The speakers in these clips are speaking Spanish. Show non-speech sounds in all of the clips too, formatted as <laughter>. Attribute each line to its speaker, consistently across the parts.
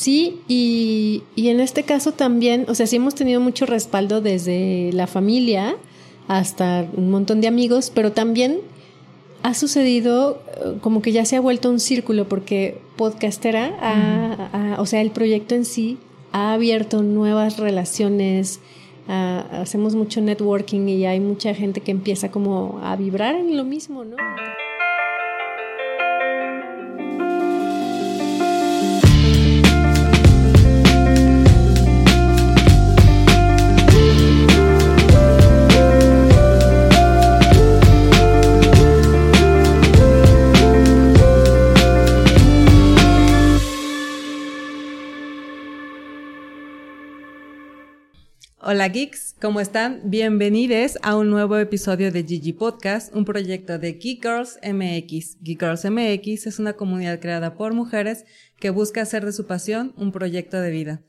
Speaker 1: Sí, y, y, en este caso también, o sea, sí hemos tenido mucho respaldo desde la familia hasta un montón de amigos, pero también ha sucedido eh, como que ya se ha vuelto un círculo porque podcastera, o sea, el proyecto en sí ha abierto nuevas relaciones, hacemos mucho networking y hay mucha gente que empieza como a vibrar en lo mismo, ¿no?
Speaker 2: Hola geeks, ¿cómo están? Bienvenidos a un nuevo episodio de Gigi Podcast, un proyecto de Geek Girls MX. Geek Girls MX es una comunidad creada por mujeres que busca hacer de su pasión un proyecto de vida.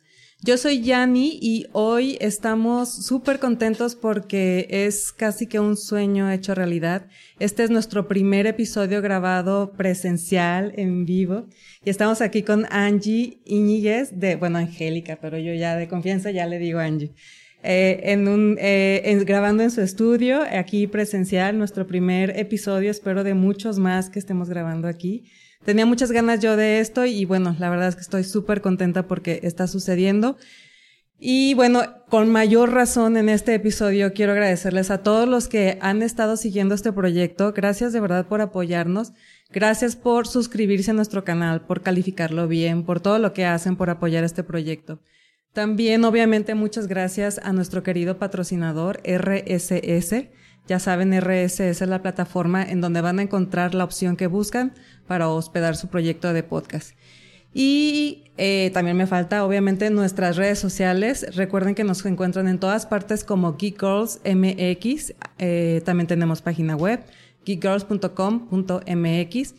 Speaker 2: Yo soy Yani y hoy estamos súper contentos porque es casi que un sueño hecho realidad. Este es nuestro primer episodio grabado presencial, en vivo. Y estamos aquí con Angie Iñiguez de, bueno, Angélica, pero yo ya de confianza ya le digo Angie. Eh, en un, eh, grabando en su estudio, aquí presencial, nuestro primer episodio, espero de muchos más que estemos grabando aquí. Tenía muchas ganas yo de esto y bueno, la verdad es que estoy súper contenta porque está sucediendo. Y bueno, con mayor razón en este episodio quiero agradecerles a todos los que han estado siguiendo este proyecto. Gracias de verdad por apoyarnos. Gracias por suscribirse a nuestro canal, por calificarlo bien, por todo lo que hacen por apoyar este proyecto. También, obviamente, muchas gracias a nuestro querido patrocinador RSS. Ya saben, RSS es la plataforma en donde van a encontrar la opción que buscan para hospedar su proyecto de podcast. Y eh, también me falta, obviamente, nuestras redes sociales. Recuerden que nos encuentran en todas partes como Geek Girls MX. Eh, también tenemos página web, geekgirls.com.mx.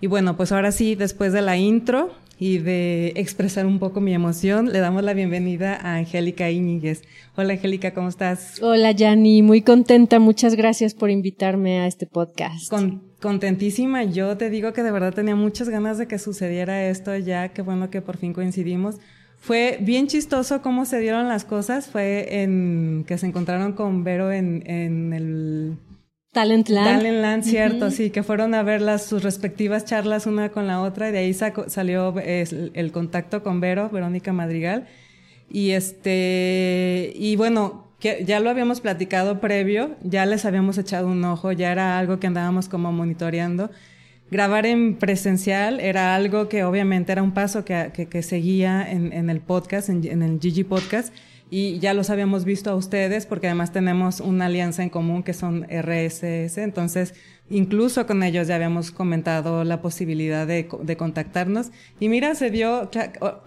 Speaker 2: Y bueno, pues ahora sí, después de la intro, y de expresar un poco mi emoción, le damos la bienvenida a Angélica Íñiguez. Hola Angélica, ¿cómo estás?
Speaker 1: Hola Yanni, muy contenta, muchas gracias por invitarme a este podcast.
Speaker 2: contentísima, yo te digo que de verdad tenía muchas ganas de que sucediera esto ya, qué bueno que por fin coincidimos. Fue bien chistoso cómo se dieron las cosas, fue en que se encontraron con Vero en, en el
Speaker 1: Talentland.
Speaker 2: Talentland, cierto, sí, que fueron a ver las, sus respectivas charlas una con la otra y de ahí salió el contacto con Vero, Verónica Madrigal. Y este, y bueno, que ya lo habíamos platicado previo, ya les habíamos echado un ojo, ya era algo que andábamos como monitoreando. Grabar en presencial era algo que obviamente era un paso que, que, seguía en, en, el podcast, en, en el Gigi Podcast y ya los habíamos visto a ustedes porque además tenemos una alianza en común que son RSS, entonces incluso con ellos ya habíamos comentado la posibilidad de, de, contactarnos. Y mira, se dio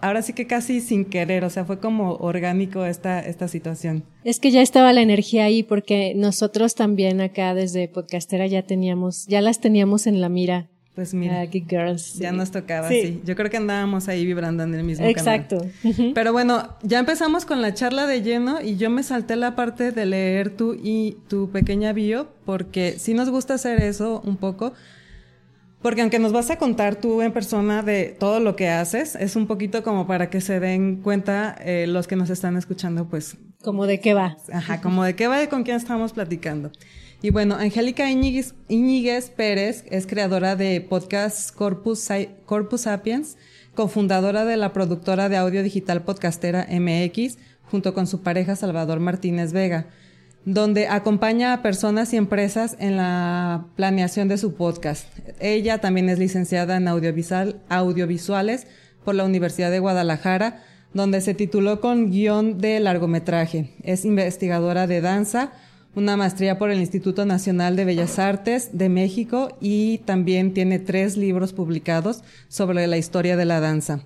Speaker 2: ahora sí que casi sin querer, o sea, fue como orgánico esta, esta situación.
Speaker 1: Es que ya estaba la energía ahí porque nosotros también acá desde Podcastera ya teníamos, ya las teníamos en la mira
Speaker 2: pues mira, Girls, ya nos tocaba, sí. Yo creo que andábamos ahí vibrando en el mismo Exacto. Pero bueno, ya empezamos con la charla de lleno y yo me salté la parte de leer tu y tu pequeña bio porque sí nos gusta hacer eso un poco. Porque aunque nos vas a contar tú en persona de todo lo que haces, es un poquito como para que se den cuenta eh, los que nos están escuchando, pues.
Speaker 1: Como de qué va.
Speaker 2: Ajá, como de qué va y con quién estamos platicando. Y bueno, Angélica Iñiguez, Pérez es creadora de podcast Corpus, Corpus Sapiens, cofundadora de la productora de audio digital podcastera MX, junto con su pareja Salvador Martínez Vega, donde acompaña a personas y empresas en la planeación de su podcast. Ella también es licenciada en audiovisual, audiovisuales por la Universidad de Guadalajara, donde se tituló con guion de largometraje. Es investigadora de danza, una maestría por el Instituto Nacional de Bellas Artes de México y también tiene tres libros publicados sobre la historia de la danza.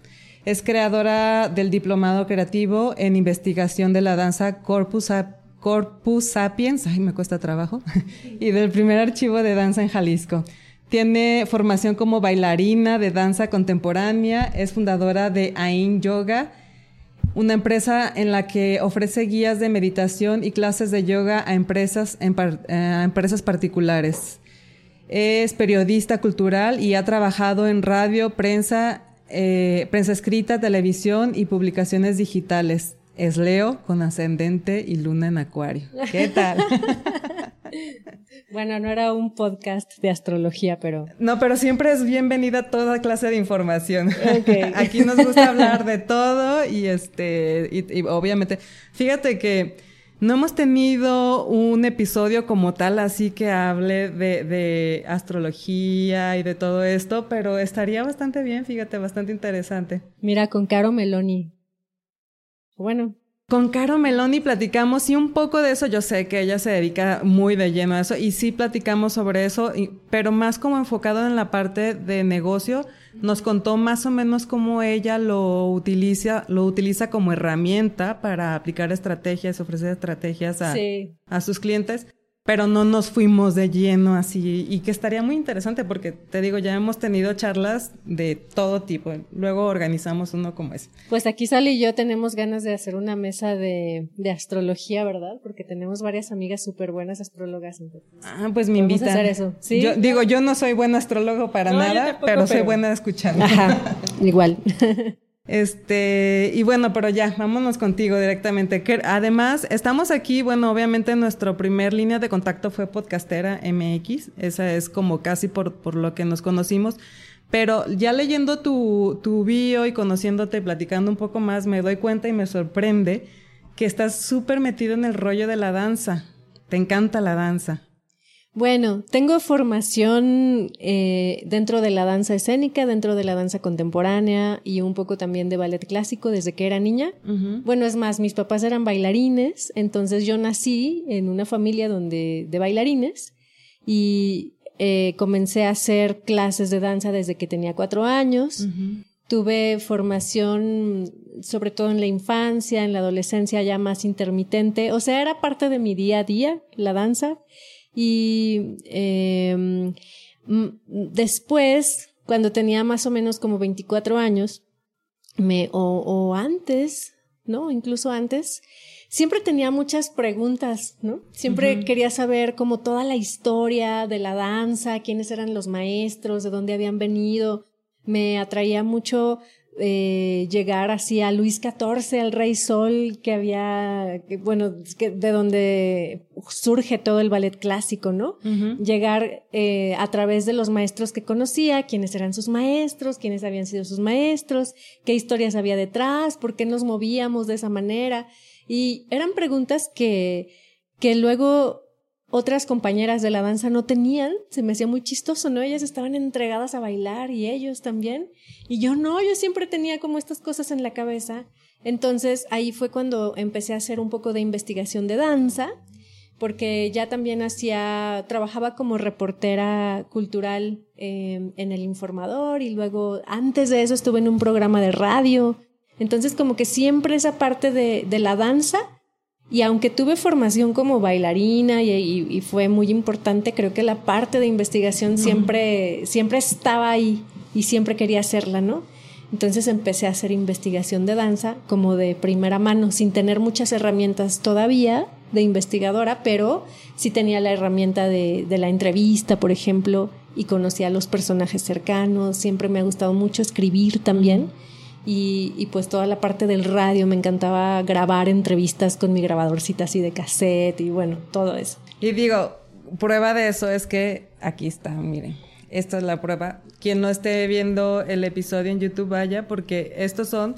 Speaker 2: Es creadora del Diplomado Creativo en Investigación de la Danza Corpus, Corpus Sapiens, ay, me cuesta trabajo, <laughs> y del primer archivo de danza en Jalisco. Tiene formación como bailarina de danza contemporánea, es fundadora de AIN Yoga, una empresa en la que ofrece guías de meditación y clases de yoga a empresas, eh, a empresas particulares. Es periodista cultural y ha trabajado en radio, prensa eh, prensa escrita, televisión y publicaciones digitales. Es Leo con ascendente y luna en acuario. ¿Qué tal? <laughs>
Speaker 1: bueno, no era un podcast de astrología, pero...
Speaker 2: No, pero siempre es bienvenida toda clase de información. <laughs> Aquí nos gusta hablar de todo y este, y obviamente, fíjate que no hemos tenido un episodio como tal, así que hable de, astrología y de todo esto, pero estaría bastante bien, fíjate, bastante interesante.
Speaker 1: Mira, con Caro Meloni. Bueno,
Speaker 2: con Caro Meloni platicamos y un poco de eso, yo sé que ella se dedica muy de lleno a eso y sí platicamos sobre eso, pero más como enfocado en la parte de negocio, nos contó más o menos cómo ella lo utiliza, lo utiliza como herramienta para aplicar estrategias, ofrecer estrategias a, a sus clientes pero no nos fuimos de lleno así y que estaría muy interesante porque te digo, ya hemos tenido charlas de todo tipo, luego organizamos uno como ese.
Speaker 1: Pues aquí Sally y yo tenemos ganas de hacer una mesa de, de astrología, ¿verdad? Porque tenemos varias amigas súper buenas astrólogas.
Speaker 2: Ah, pues me invitan.
Speaker 1: hacer eso, ¿sí?
Speaker 2: Yo, digo, yo no soy buen astrólogo para nada, pero, soy buena escuchando.
Speaker 1: Ajá, igual. <laughs>
Speaker 2: Este, y bueno, pero ya, vámonos contigo directamente. Además, estamos aquí, bueno, obviamente nuestro primer línea de contacto fue Podcastera MX, esa es como casi por, por lo que nos conocimos, pero ya leyendo tu, tu bio y conociéndote y platicando un poco más, me doy cuenta y me sorprende que estás súper metido en el rollo de la danza. Te encanta la danza.
Speaker 1: Bueno, tengo formación eh, dentro de la danza escénica, dentro de la danza contemporánea y un poco también de ballet clásico desde que era niña. Bueno, es más, mis papás eran bailarines, entonces yo nací en una familia donde de bailarines y eh, comencé a hacer clases de danza desde que tenía cuatro años. Tuve formación sobre todo en la infancia, en la adolescencia ya más intermitente, o sea, era parte de mi día a día, la danza. Y em, después, cuando tenía más o menos como 24 años, me, o, o antes, ¿no? Incluso antes, siempre tenía muchas preguntas, ¿no? Siempre quería saber como toda la historia de la danza, quiénes eran los maestros, de dónde habían venido. Me atraía mucho eh, llegar así a Luis XIV, al Rey Sol, que había, bueno, de donde surge todo el ballet clásico, ¿no? Llegar eh, a través de los maestros que conocía, quiénes eran sus maestros, quiénes habían sido sus maestros, qué historias había detrás, por qué nos movíamos de esa manera. Y eran preguntas que, que luego otras compañeras de la danza no tenían, se me hacía muy chistoso, ¿no? Ellas estaban entregadas a bailar y ellos también. Y yo no, yo siempre tenía como estas cosas en la cabeza. Entonces ahí fue cuando empecé a hacer un poco de investigación de danza, porque ya también hacía, trabajaba como reportera cultural em, en el informador y luego antes de eso estuve en un programa de radio. Entonces como que siempre esa parte de, de la danza y aunque tuve formación como bailarina y, fue muy importante, creo que la parte de investigación siempre, siempre estaba ahí y siempre quería hacerla, ¿no? Entonces empecé a hacer investigación de danza como de primera mano, sin tener muchas herramientas todavía de investigadora, pero sí tenía la herramienta de, de la entrevista, por ejemplo, y conocía a los personajes cercanos. Siempre me ha gustado mucho escribir también. Y, pues toda la parte del radio, me encantaba grabar entrevistas con mi grabadorcita así de cassette y bueno, todo eso.
Speaker 2: Y digo, prueba de eso es que aquí está, miren, esta es la prueba. Quien no esté viendo el episodio en YouTube vaya porque estos son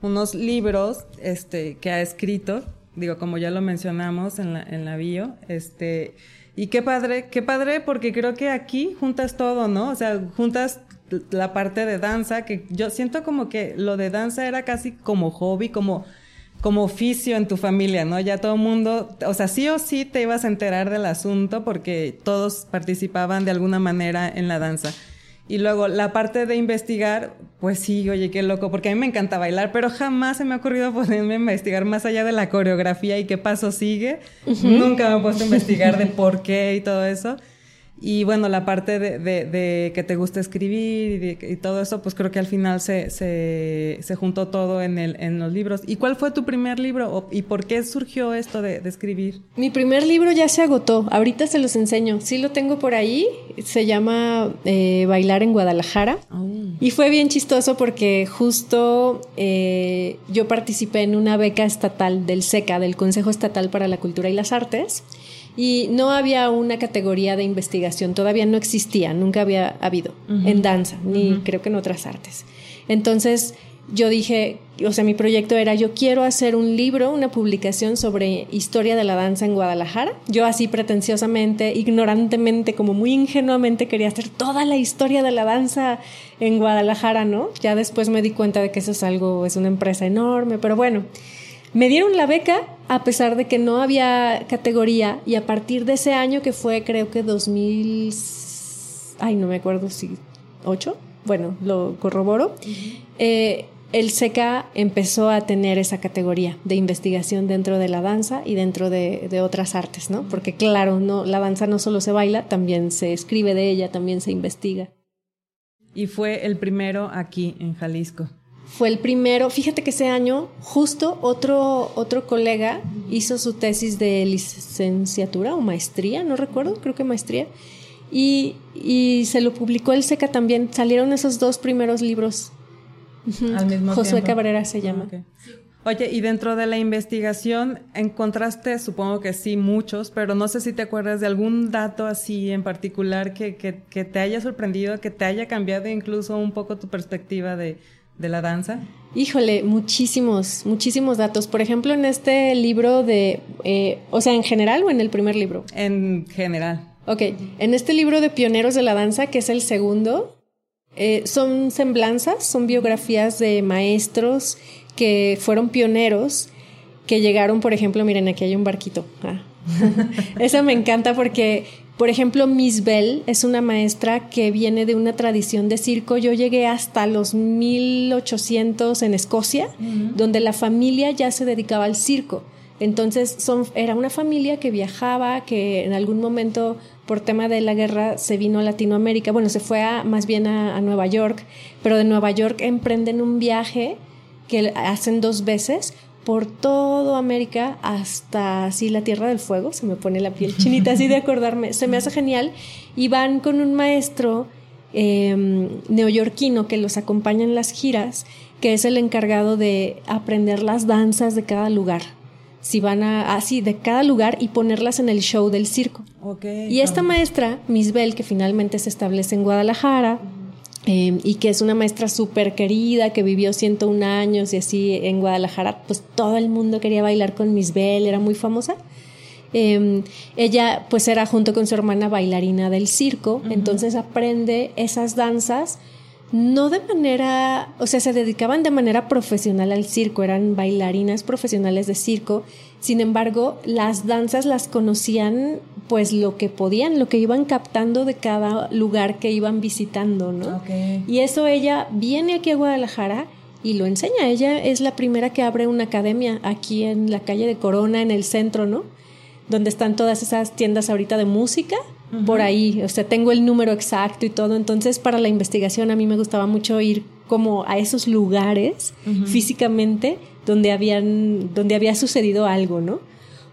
Speaker 2: unos libros este, que ha escrito, digo, como ya lo mencionamos en la, en la bio, este, y qué padre, qué padre porque creo que aquí juntas todo, ¿no? O sea, juntas la parte de danza, que yo siento como que lo de danza era casi como hobby, como, como oficio en tu familia, ¿no? Ya todo el mundo, o sea, sí o sí te ibas a enterar del asunto porque todos participaban de alguna manera en la danza. Y luego la parte de investigar, pues sí, oye, qué loco, porque a mí me encanta bailar, pero jamás se me ha ocurrido <laughs> ponerme a investigar más allá de la coreografía y qué paso sigue. Nunca me he puesto a investigar de por qué y todo eso. Y bueno, la parte de, de, que te gusta escribir y, todo eso, pues creo que al final se, se, se, juntó todo en, el, en los libros. ¿Y cuál fue tu primer libro y por qué surgió esto de, escribir?
Speaker 1: Mi primer libro ya se agotó, ahorita se los enseño. Sí lo tengo por ahí, se llama eh, Bailar en Guadalajara. Oh. Y fue bien chistoso porque justo eh, yo participé en una beca estatal del SECA, del Consejo Estatal para la Cultura y las Artes, y no había una categoría de investigación, todavía no existía, nunca había habido en danza, ni creo que en otras artes. Entonces yo dije, o sea, mi proyecto era, yo quiero hacer un libro, una publicación sobre historia de la danza en Guadalajara. Yo así pretenciosamente, ignorantemente, como muy ingenuamente quería hacer toda la historia de la danza en Guadalajara, ¿no? Ya después me di cuenta de que eso es algo, es una empresa enorme, pero bueno. Me dieron la beca a pesar de que no había categoría y a partir de ese año que fue creo que 2000, ay no me acuerdo si 8, bueno, lo corroboro, eh, el SECA empezó a tener esa categoría de investigación dentro de la danza y dentro de, de, otras artes, ¿no? Porque claro, no, la danza no solo se baila, también se escribe de ella, también se investiga.
Speaker 2: Y fue el primero aquí en Jalisco
Speaker 1: fue el primero. Fíjate que ese año justo otro, otro colega hizo su tesis de licenciatura o maestría, no recuerdo, creo que maestría. Y, y se lo publicó el SECA también. Salieron esos dos primeros libros.
Speaker 2: Al mismo
Speaker 1: Josué Cabrera se llama.
Speaker 2: Oye, y dentro de la investigación encontraste, supongo que sí, muchos, pero no sé si te acuerdas de algún dato así en particular que, que, que te haya sorprendido, que te haya cambiado incluso un poco tu perspectiva de, de la danza?
Speaker 1: Híjole, muchísimos, muchísimos datos. Por ejemplo, en este libro de, eh, o sea, en general o en el primer libro?
Speaker 2: En general.
Speaker 1: Ok, en este libro de Pioneros de la Danza, que es el segundo, eh, son semblanzas, son biografías de maestros que fueron pioneros, que llegaron, por ejemplo, miren, aquí hay un barquito. Ah. <laughs> Esa me encanta porque por ejemplo, Miss Bell es una maestra que viene de una tradición de circo. Yo llegué hasta los 1800 en Escocia, donde la familia ya se dedicaba al circo. Entonces son, era una familia que viajaba, que en algún momento por tema de la guerra se vino a Latinoamérica, bueno, se fue a, más bien a, a Nueva York, pero de Nueva York emprenden un viaje que hacen dos veces por todo América hasta así la Tierra del Fuego, se me pone la piel chinita así de <laughs> acordarme, se me hace genial, y van con un maestro em, neoyorquino que los acompaña en las giras, que es el encargado de aprender las danzas de cada lugar. Si van a, así, de cada lugar y ponerlas en el show del circo. y esta maestra, Miss Bell, que finalmente se establece en Guadalajara, Em, y que es una maestra súper querida, que vivió 101 años y así en Guadalajara, pues todo el mundo quería bailar con Miss Bell, era muy famosa. Em, ella pues era junto con su hermana bailarina del circo, entonces aprende esas danzas no de manera, o sea, se dedicaban de manera profesional al circo, eran bailarinas profesionales de circo, sin embargo, las danzas las conocían pues lo que podían, lo que iban captando de cada lugar que iban visitando, ¿no? Y eso ella viene aquí a Guadalajara y lo enseña. Ella es la primera que abre una academia aquí en la calle de Corona, en el centro, ¿no? Donde están todas esas tiendas ahorita de música por ahí, o sea, tengo el número exacto y todo, entonces para la investigación a mí me gustaba mucho ir como a esos lugares físicamente donde habían donde había sucedido algo, ¿no?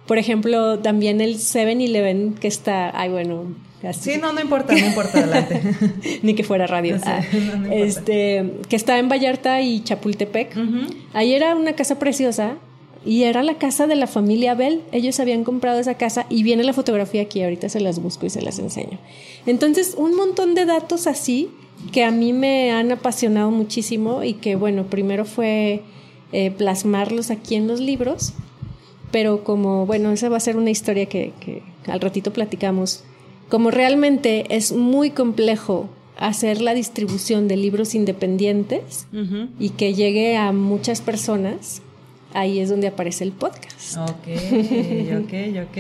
Speaker 1: Por ejemplo, también el 7-Eleven que está, ay bueno,
Speaker 2: así. Sí, no, no importa, no importa, adelante. <laughs>
Speaker 1: Ni que fuera radio. Ah, este, que está en Vallarta y Chapultepec. Ahí era una casa preciosa y era la casa de la familia Bell. Ellos habían comprado esa casa y viene la fotografía aquí. Ahorita se las busco y se las enseño. Entonces, un montón de datos así que a mí me han apasionado muchísimo y que, bueno, primero fue eh, plasmarlos aquí en los libros. Pero como, bueno, esa va a ser una historia que, que al ratito platicamos. Como realmente es muy complejo hacer la distribución de libros independientes y que llegue a muchas personas, ahí es donde aparece el podcast.
Speaker 2: Ok, <laughs> ok, ok.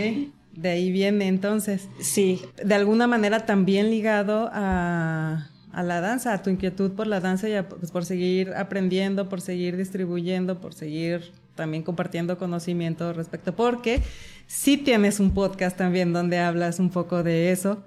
Speaker 2: De ahí viene entonces.
Speaker 1: Sí.
Speaker 2: De alguna manera también ligado a, a la danza, a tu inquietud por la danza y pues, por seguir aprendiendo, por seguir distribuyendo, por seguir también compartiendo conocimiento respecto, porque sí tienes un podcast también donde hablas un poco de eso.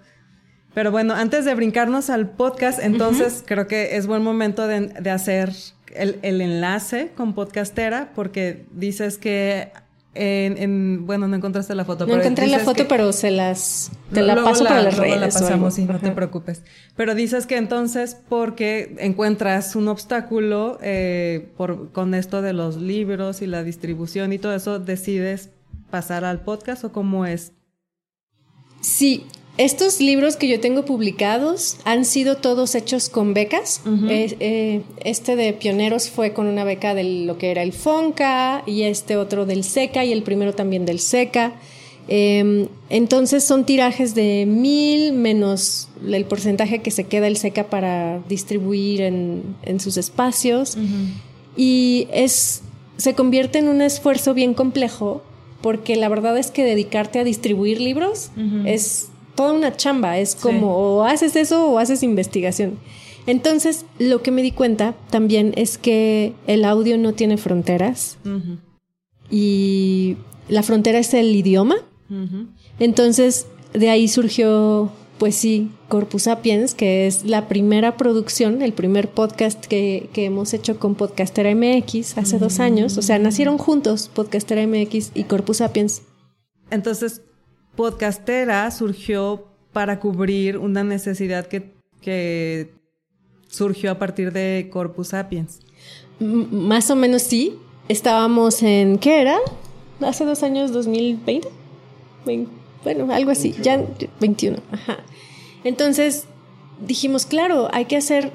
Speaker 2: Pero bueno, antes de brincarnos al podcast, entonces creo que es buen momento de, de hacer el, el, enlace con Podcastera porque dices que en, bueno, no encontraste la foto.
Speaker 1: No encontré la foto, pero se las, te la paso para las redes.
Speaker 2: la pasamos, sí, no te preocupes. Pero dices que entonces, porque encuentras un obstáculo eh, por, con esto de los libros y la distribución y todo eso, decides pasar al podcast o cómo es?
Speaker 1: Sí, estos libros que yo tengo publicados han sido todos hechos con becas. Eh, este de Pioneros fue con una beca de lo que era el FONCA y este otro del SECA y el primero también del SECA. Em, entonces son tirajes de mil menos el porcentaje que se queda el SECA para distribuir en, sus espacios. Y es, se convierte en un esfuerzo bien complejo porque la verdad es que dedicarte a distribuir libros es toda una chamba, es como o haces eso o haces investigación. Entonces, lo que me di cuenta también es que el audio no tiene fronteras y la frontera es el idioma. Entonces, de ahí surgió, pues sí, Corpus Sapiens, que es la primera producción, el primer podcast que, hemos hecho con Podcastera MX hace dos años. O sea, nacieron juntos Podcastera MX y Corpus Sapiens.
Speaker 2: Entonces, podcastera surgió para cubrir una necesidad que, surgió a partir de Corpus Sapiens.
Speaker 1: más o menos sí. Estábamos en, ¿qué era? Hace dos años, 2020. bueno, algo así, ya 21. Ajá. Entonces dijimos, claro, hay que hacer...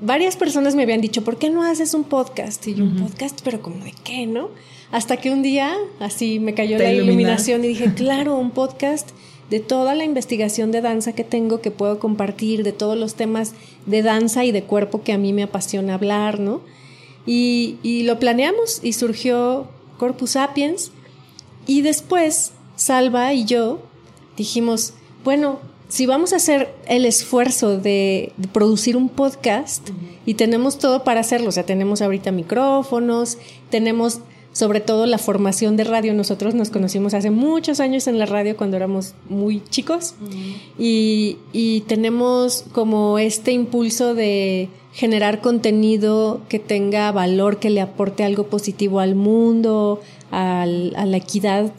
Speaker 1: Varias personas me habían dicho, ¿por qué no haces un podcast? Y yo, un podcast, pero como de qué, ¿no? Hasta que un día así me cayó la iluminación y dije, <laughs> claro, un podcast de toda la investigación de danza que tengo que puedo compartir, de todos los temas de danza y de cuerpo que a mí me apasiona hablar, ¿no? Y, y lo planeamos y surgió Corpus Sapiens. Y después Salva y yo dijimos, bueno, si vamos a hacer el esfuerzo de, producir un podcast y tenemos todo para hacerlo, o sea, tenemos ahorita micrófonos, tenemos sobre todo la formación de radio. Nosotros nos conocimos hace muchos años en la radio cuando éramos muy chicos y, tenemos como este impulso de generar contenido que tenga valor, que le aporte algo positivo al mundo, a la equidad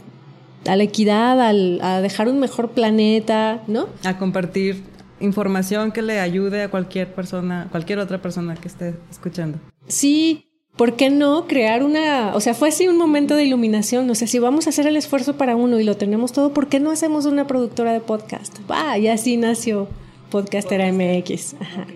Speaker 1: a la equidad, a dejar un mejor planeta, ¿no?
Speaker 2: A compartir información que le ayude a cualquier persona, cualquier otra persona que esté escuchando.
Speaker 1: Sí, ¿por qué no crear una, o sea, fue así un momento de iluminación, o sea, si vamos a hacer el esfuerzo para uno y lo tenemos todo, ¿por qué no hacemos una productora de podcast? Va, y así nació Podcastera MX. Ajá.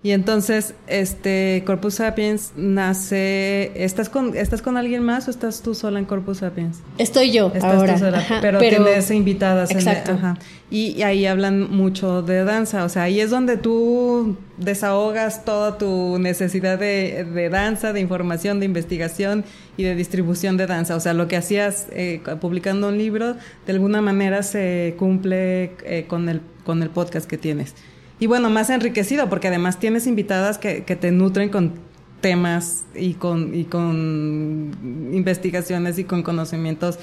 Speaker 2: Y entonces, este Corpus Sapiens nace. ¿Estás con, ¿Estás con alguien más o estás tú sola en Corpus Sapiens?
Speaker 1: Estoy yo. Estás ahora. Tú sola,
Speaker 2: pero, tienes invitadas. Exacto. ajá. Y, ahí hablan mucho de danza. O sea, ahí es donde tú desahogas toda tu necesidad de, de danza, de información, de investigación y de distribución de danza. O sea, lo que hacías eh, publicando un libro, de alguna manera se cumple eh, con, el, con el podcast que tienes. Y bueno, más enriquecido, porque además tienes invitadas que, que te nutren con temas y con, y con investigaciones y con conocimientos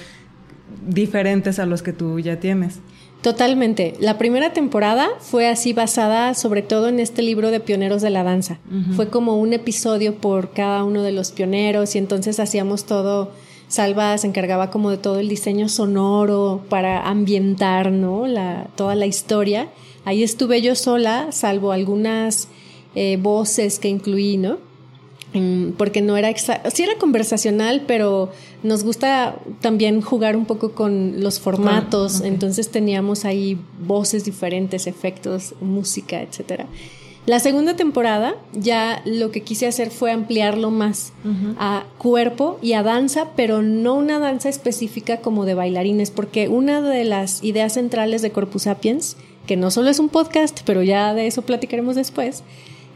Speaker 2: diferentes a los que tú ya tienes.
Speaker 1: Totalmente. La primera temporada fue así basada sobre todo en este libro de pioneros de la danza. Fue como un episodio por cada uno de los pioneros y entonces hacíamos todo. Salva se encargaba como de todo el diseño sonoro para ambientar, ¿no? La, toda la historia. Ahí estuve yo sola, salvo algunas eh, voces que incluí, ¿no? Mm, porque no era sí era conversacional, pero nos gusta también jugar un poco con los formatos, entonces teníamos ahí voces diferentes, efectos, música, etcétera. La segunda temporada ya lo que quise hacer fue ampliarlo más a cuerpo y a danza, pero no una danza específica como de bailarines, porque una de las ideas centrales de Corpus Sapiens que no solo es un podcast, pero ya de eso platicaremos después,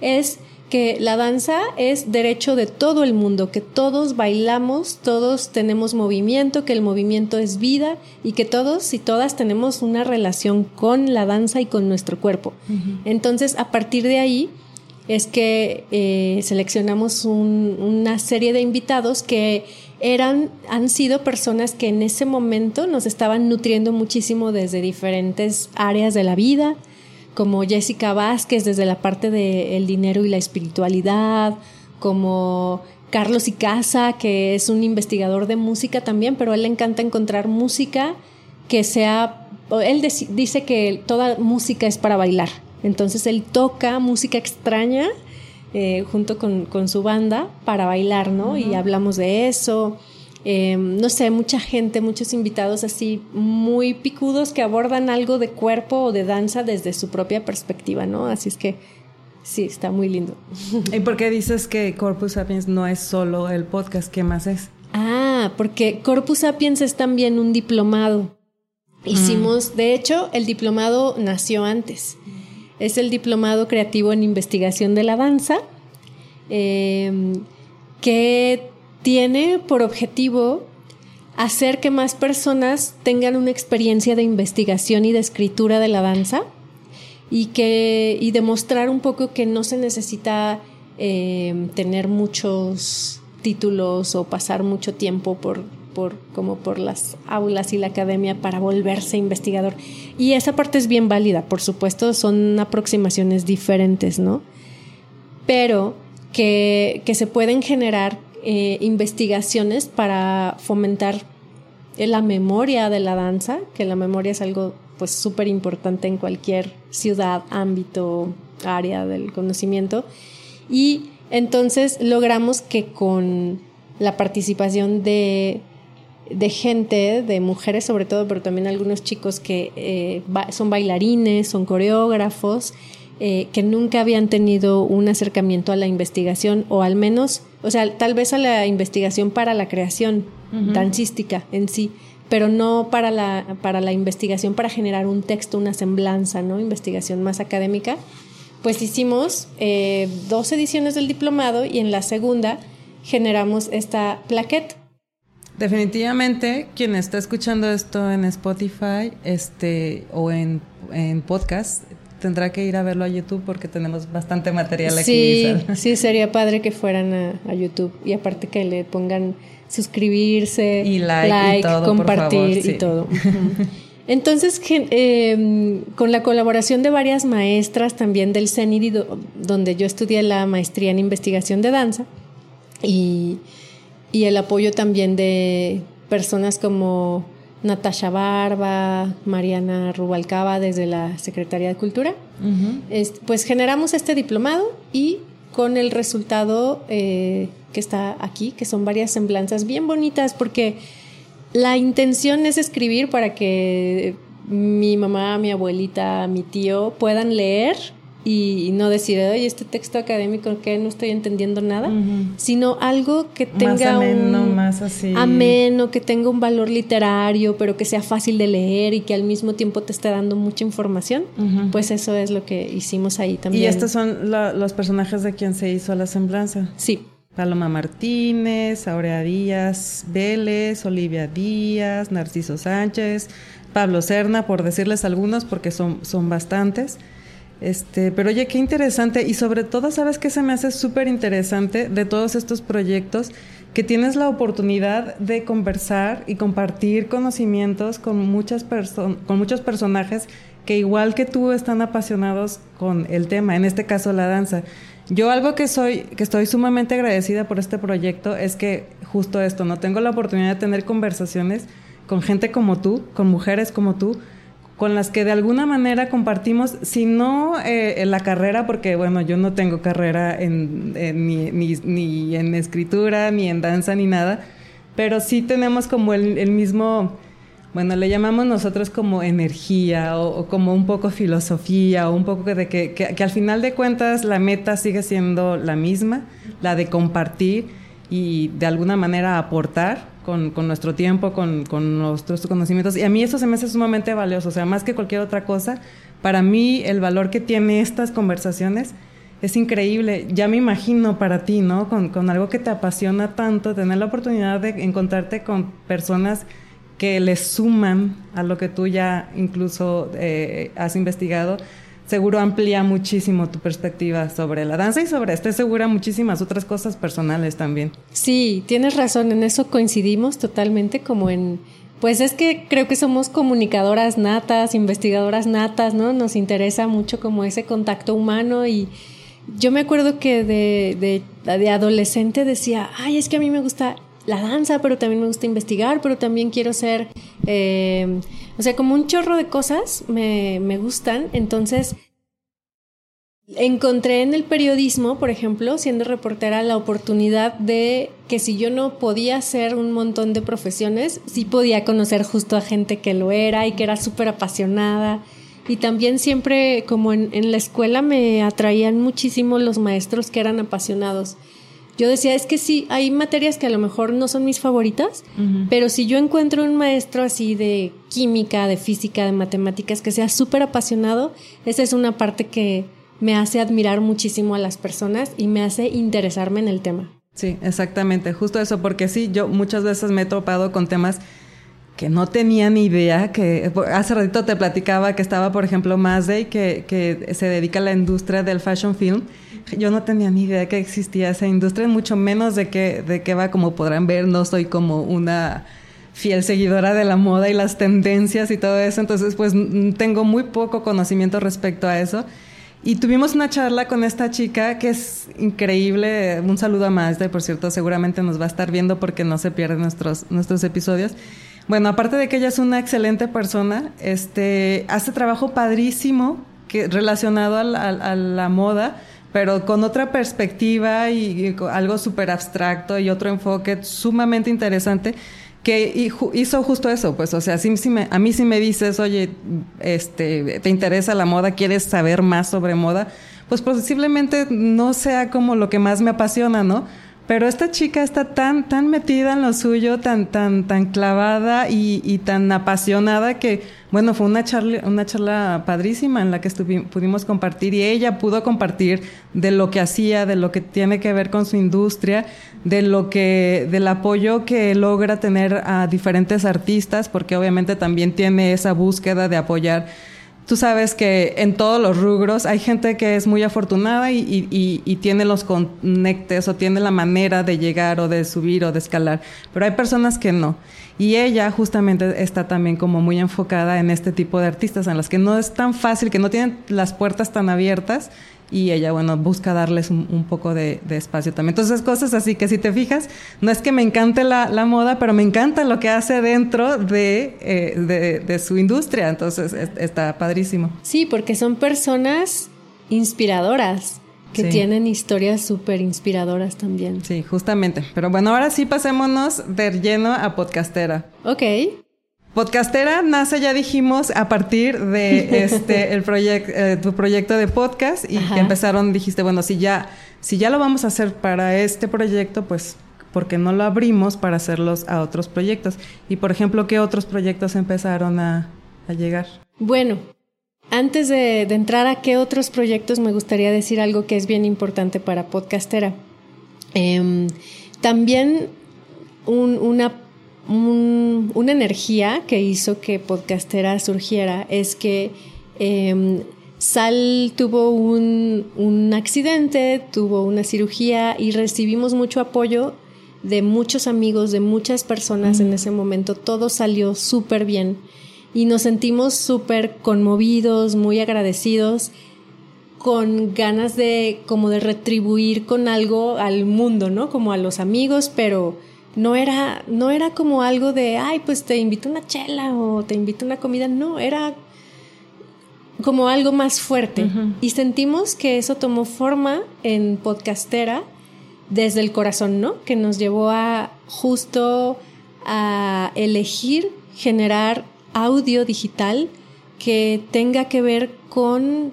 Speaker 1: es que la danza es derecho de todo el mundo, que todos bailamos, todos tenemos movimiento, que el movimiento es vida y que todos y todas tenemos una relación con la danza y con nuestro cuerpo. Entonces, a partir de ahí es que eh, seleccionamos una serie de invitados que eran, han sido personas que en ese momento nos estaban nutriendo muchísimo desde diferentes áreas de la vida, como Jessica Vázquez desde la parte del dinero y la espiritualidad, como Carlos Icaza, que es un investigador de música también, pero él le encanta encontrar música que sea, él dice que toda música es para bailar, entonces él toca música extraña eh, junto con, su banda para bailar, ¿no? Y hablamos de eso. Eh, no sé, mucha gente, muchos invitados así muy picudos que abordan algo de cuerpo o de danza desde su propia perspectiva, ¿no? Así es que sí, está muy lindo.
Speaker 2: ¿Y por qué dices que Corpus Sapiens no es solo el podcast? ¿Qué más es?
Speaker 1: Ah, porque Corpus Sapiens es también un diplomado. Hicimos, mm. de hecho, el diplomado nació antes. Es el diplomado creativo en investigación de la danza, em, que tiene por objetivo hacer que más personas tengan una experiencia de investigación y de escritura de la danza y que y demostrar un poco que no se necesita em, tener muchos títulos o pasar mucho tiempo por, por como por las aulas y la academia para volverse investigador y esa parte es bien válida por supuesto son aproximaciones diferentes no pero que, que se pueden generar eh, investigaciones para fomentar la memoria de la danza, que la memoria es algo pues súper importante en cualquier ciudad, ámbito, área del conocimiento. Y entonces logramos que con la participación de, de gente, de mujeres sobre todo, pero también algunos chicos que eh, son bailarines, son coreógrafos, eh, que nunca habían tenido un acercamiento a la investigación o al menos, o sea, tal vez a la investigación para la creación dancística en sí, pero no para la, para la investigación para generar un texto, una semblanza, ¿no? Investigación más académica. Pues hicimos eh, dos ediciones del diplomado y en la segunda generamos esta plaqueta.
Speaker 2: Definitivamente, quien está escuchando esto en Spotify este, o en, en podcast tendrá que ir a verlo a YouTube porque tenemos bastante material aquí.
Speaker 1: Sí, sí, sería padre que fueran a, YouTube y aparte que le pongan suscribirse,
Speaker 2: y like,
Speaker 1: compartir y todo. <laughs> Entonces, em, con la colaboración de varias maestras también del CENIDI, donde yo estudié la maestría en investigación de danza, y, y el apoyo también de personas como Natasha Barba, Mariana Rubalcaba desde la Secretaría de Cultura. pues generamos este diplomado y con el resultado eh, que está aquí, que son varias semblanzas bien bonitas, porque la intención es escribir para que mi mamá, mi abuelita, mi tío puedan leer y no decir, oye, este texto académico que no estoy entendiendo nada, sino algo que tenga
Speaker 2: ameno, un más así.
Speaker 1: ameno, que tenga un valor literario, pero que sea fácil de leer y que al mismo tiempo te esté dando mucha información. Pues eso es lo que hicimos ahí también.
Speaker 2: ¿Y estos son los personajes de quien se hizo la semblanza?
Speaker 1: Sí.
Speaker 2: Paloma Martínez, Aurea Díaz Vélez, Olivia Díaz, Narciso Sánchez, Pablo Serna, por decirles algunos, porque son, son bastantes. Este, pero oye, qué interesante y sobre todo, ¿sabes qué se me hace súper interesante de todos estos proyectos? Que tienes la oportunidad de conversar y compartir conocimientos con, muchas con muchos personajes que igual que tú están apasionados con el tema, en este caso la danza. Yo algo que soy, que estoy sumamente agradecida por este proyecto es que justo esto, no tengo la oportunidad de tener conversaciones con gente como tú, con mujeres como tú, con las que de alguna manera compartimos, si no eh, la carrera, porque bueno, yo no tengo carrera ni, en escritura, ni en danza, ni nada, pero sí tenemos como el, mismo, bueno, le llamamos nosotros como energía o, como un poco filosofía o un poco de que, que, al final de cuentas la meta sigue siendo la misma, la de compartir y de alguna manera aportar con, nuestro tiempo, con, con, nuestros conocimientos. Y a mí eso se me hace sumamente valioso, o sea, más que cualquier otra cosa, para mí el valor que tiene estas conversaciones es increíble. Ya me imagino para ti, ¿no? Con, con algo que te apasiona tanto, tener la oportunidad de encontrarte con personas que le suman a lo que tú ya incluso eh, has investigado seguro amplía muchísimo tu perspectiva sobre la danza y sobre, estoy segura, muchísimas otras cosas personales también.
Speaker 1: Sí, tienes razón, en eso coincidimos totalmente como en... Pues es que creo que somos comunicadoras natas, investigadoras natas, ¿no? Nos interesa mucho como ese contacto humano y yo me acuerdo que de, de adolescente decía, ay, es que a mí me gusta la danza, pero también me gusta investigar, pero también quiero ser, eh, o sea, como un chorro de cosas me, me gustan. Entonces, encontré en el periodismo, por ejemplo, siendo reportera, la oportunidad de que si yo no podía hacer un montón de profesiones, sí podía conocer justo a gente que lo era y que era súper apasionada. Y también siempre, como en, en la escuela, me atraían muchísimo los maestros que eran apasionados yo decía, es que sí, hay materias que a lo mejor no son mis favoritas, pero si yo encuentro un maestro así de química, de física, de matemáticas, que sea súper apasionado, esa es una parte que me hace admirar muchísimo a las personas y me hace interesarme en el tema.
Speaker 2: Sí, exactamente, justo eso, porque sí, yo muchas veces me he topado con temas que no tenía ni idea, que hace ratito te platicaba que estaba, por ejemplo, Mazday, que, que se dedica a la industria del fashion film. Yo no tenía ni idea que existía esa industria, mucho menos de que, de qué va, como podrán ver, no soy como una fiel seguidora de la moda y las tendencias y todo eso, entonces pues tengo muy poco conocimiento respecto a eso. Y tuvimos una charla con esta chica que es increíble. Un saludo a Mazda, por cierto, seguramente nos va a estar viendo porque no se pierden nuestros, nuestros episodios. Bueno, aparte de que ella es una excelente persona, este, hace trabajo padrísimo que, relacionado a la, moda, pero con otra perspectiva y, algo súper abstracto y otro enfoque sumamente interesante que hizo justo eso, pues, o sea, a mí si me dices, oye, este, te interesa la moda, quieres saber más sobre moda, pues posiblemente no sea como lo que más me apasiona, ¿no? Pero esta chica está tan, tan metida en lo suyo, tan, tan, tan clavada y, tan apasionada que, bueno, fue una charla, una charla padrísima en la que pudimos compartir y ella pudo compartir de lo que hacía, de lo que tiene que ver con su industria, de lo que, del apoyo que logra tener a diferentes artistas, porque obviamente también tiene esa búsqueda de apoyar tú sabes que en todos los rubros hay gente que es muy afortunada y, tiene los conectes o tiene la manera de llegar o de subir o de escalar, pero hay personas que no. Y ella justamente está también como muy enfocada en este tipo de artistas en las que no es tan fácil, que no tienen las puertas tan abiertas y ella, bueno, busca darles un, poco de, espacio también. Entonces, cosas así que si te fijas, no es que me encante la, moda, pero me encanta lo que hace dentro de, eh, de, su industria. Entonces, está padrísimo.
Speaker 1: Sí, porque son personas inspiradoras que tienen historias súper inspiradoras también.
Speaker 2: Sí, justamente. Pero bueno, ahora sí pasémonos de lleno a podcastera.
Speaker 1: Ok.
Speaker 2: Podcastera nace, ya dijimos, a partir de <laughs> este el proyecto, eh, tu proyecto de podcast y que empezaron, dijiste, bueno, si ya, si ya lo vamos a hacer para este proyecto, pues, ¿por qué no lo abrimos para hacerlos a otros proyectos? Y por ejemplo, ¿qué otros proyectos empezaron a, llegar?
Speaker 1: Bueno, antes de, entrar a qué otros proyectos, me gustaría decir algo que es bien importante para Podcastera. Em, también un, una una energía que hizo que Podcastera surgiera es que em, Sal tuvo un, accidente, tuvo una cirugía y recibimos mucho apoyo de muchos amigos, de muchas personas en ese momento. Todo salió súper bien y nos sentimos súper conmovidos, muy agradecidos, con ganas de como de retribuir con algo al mundo, ¿no? Como a los amigos, pero no era, no era como algo de, ay, pues te invito a una chela o te invito a una comida, no, era como algo más fuerte. Y sentimos que eso tomó forma en podcastera desde el corazón, ¿no? Que nos llevó a justo a elegir generar audio digital que tenga que ver con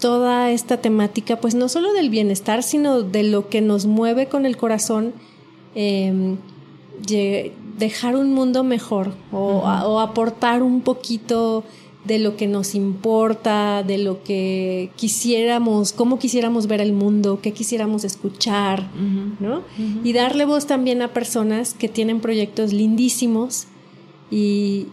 Speaker 1: toda esta temática, pues no solo del bienestar, sino de lo que nos mueve con el corazón Em, dejar un mundo mejor o, aportar un poquito de lo que nos importa, de lo que quisiéramos, cómo quisiéramos ver el mundo, qué quisiéramos escuchar, ¿no? Y darle voz también a personas que tienen proyectos lindísimos y,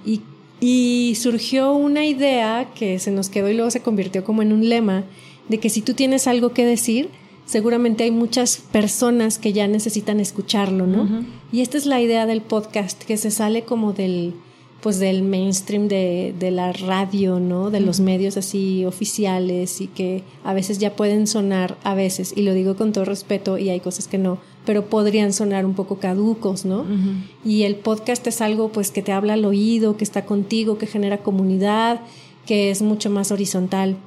Speaker 1: y surgió una idea que se nos quedó y luego se convirtió como en un lema de que si tú tienes algo que decir, seguramente hay muchas personas que ya necesitan escucharlo, ¿no? Y esta es la idea del podcast, que se sale como del, pues del mainstream de, de la radio, ¿no? De los medios así oficiales y que a veces ya pueden sonar, a veces, y lo digo con todo respeto y hay cosas que no, pero podrían sonar un poco caducos, ¿no? Y el podcast es algo pues que te habla al oído, que está contigo, que genera comunidad, que es mucho más horizontal.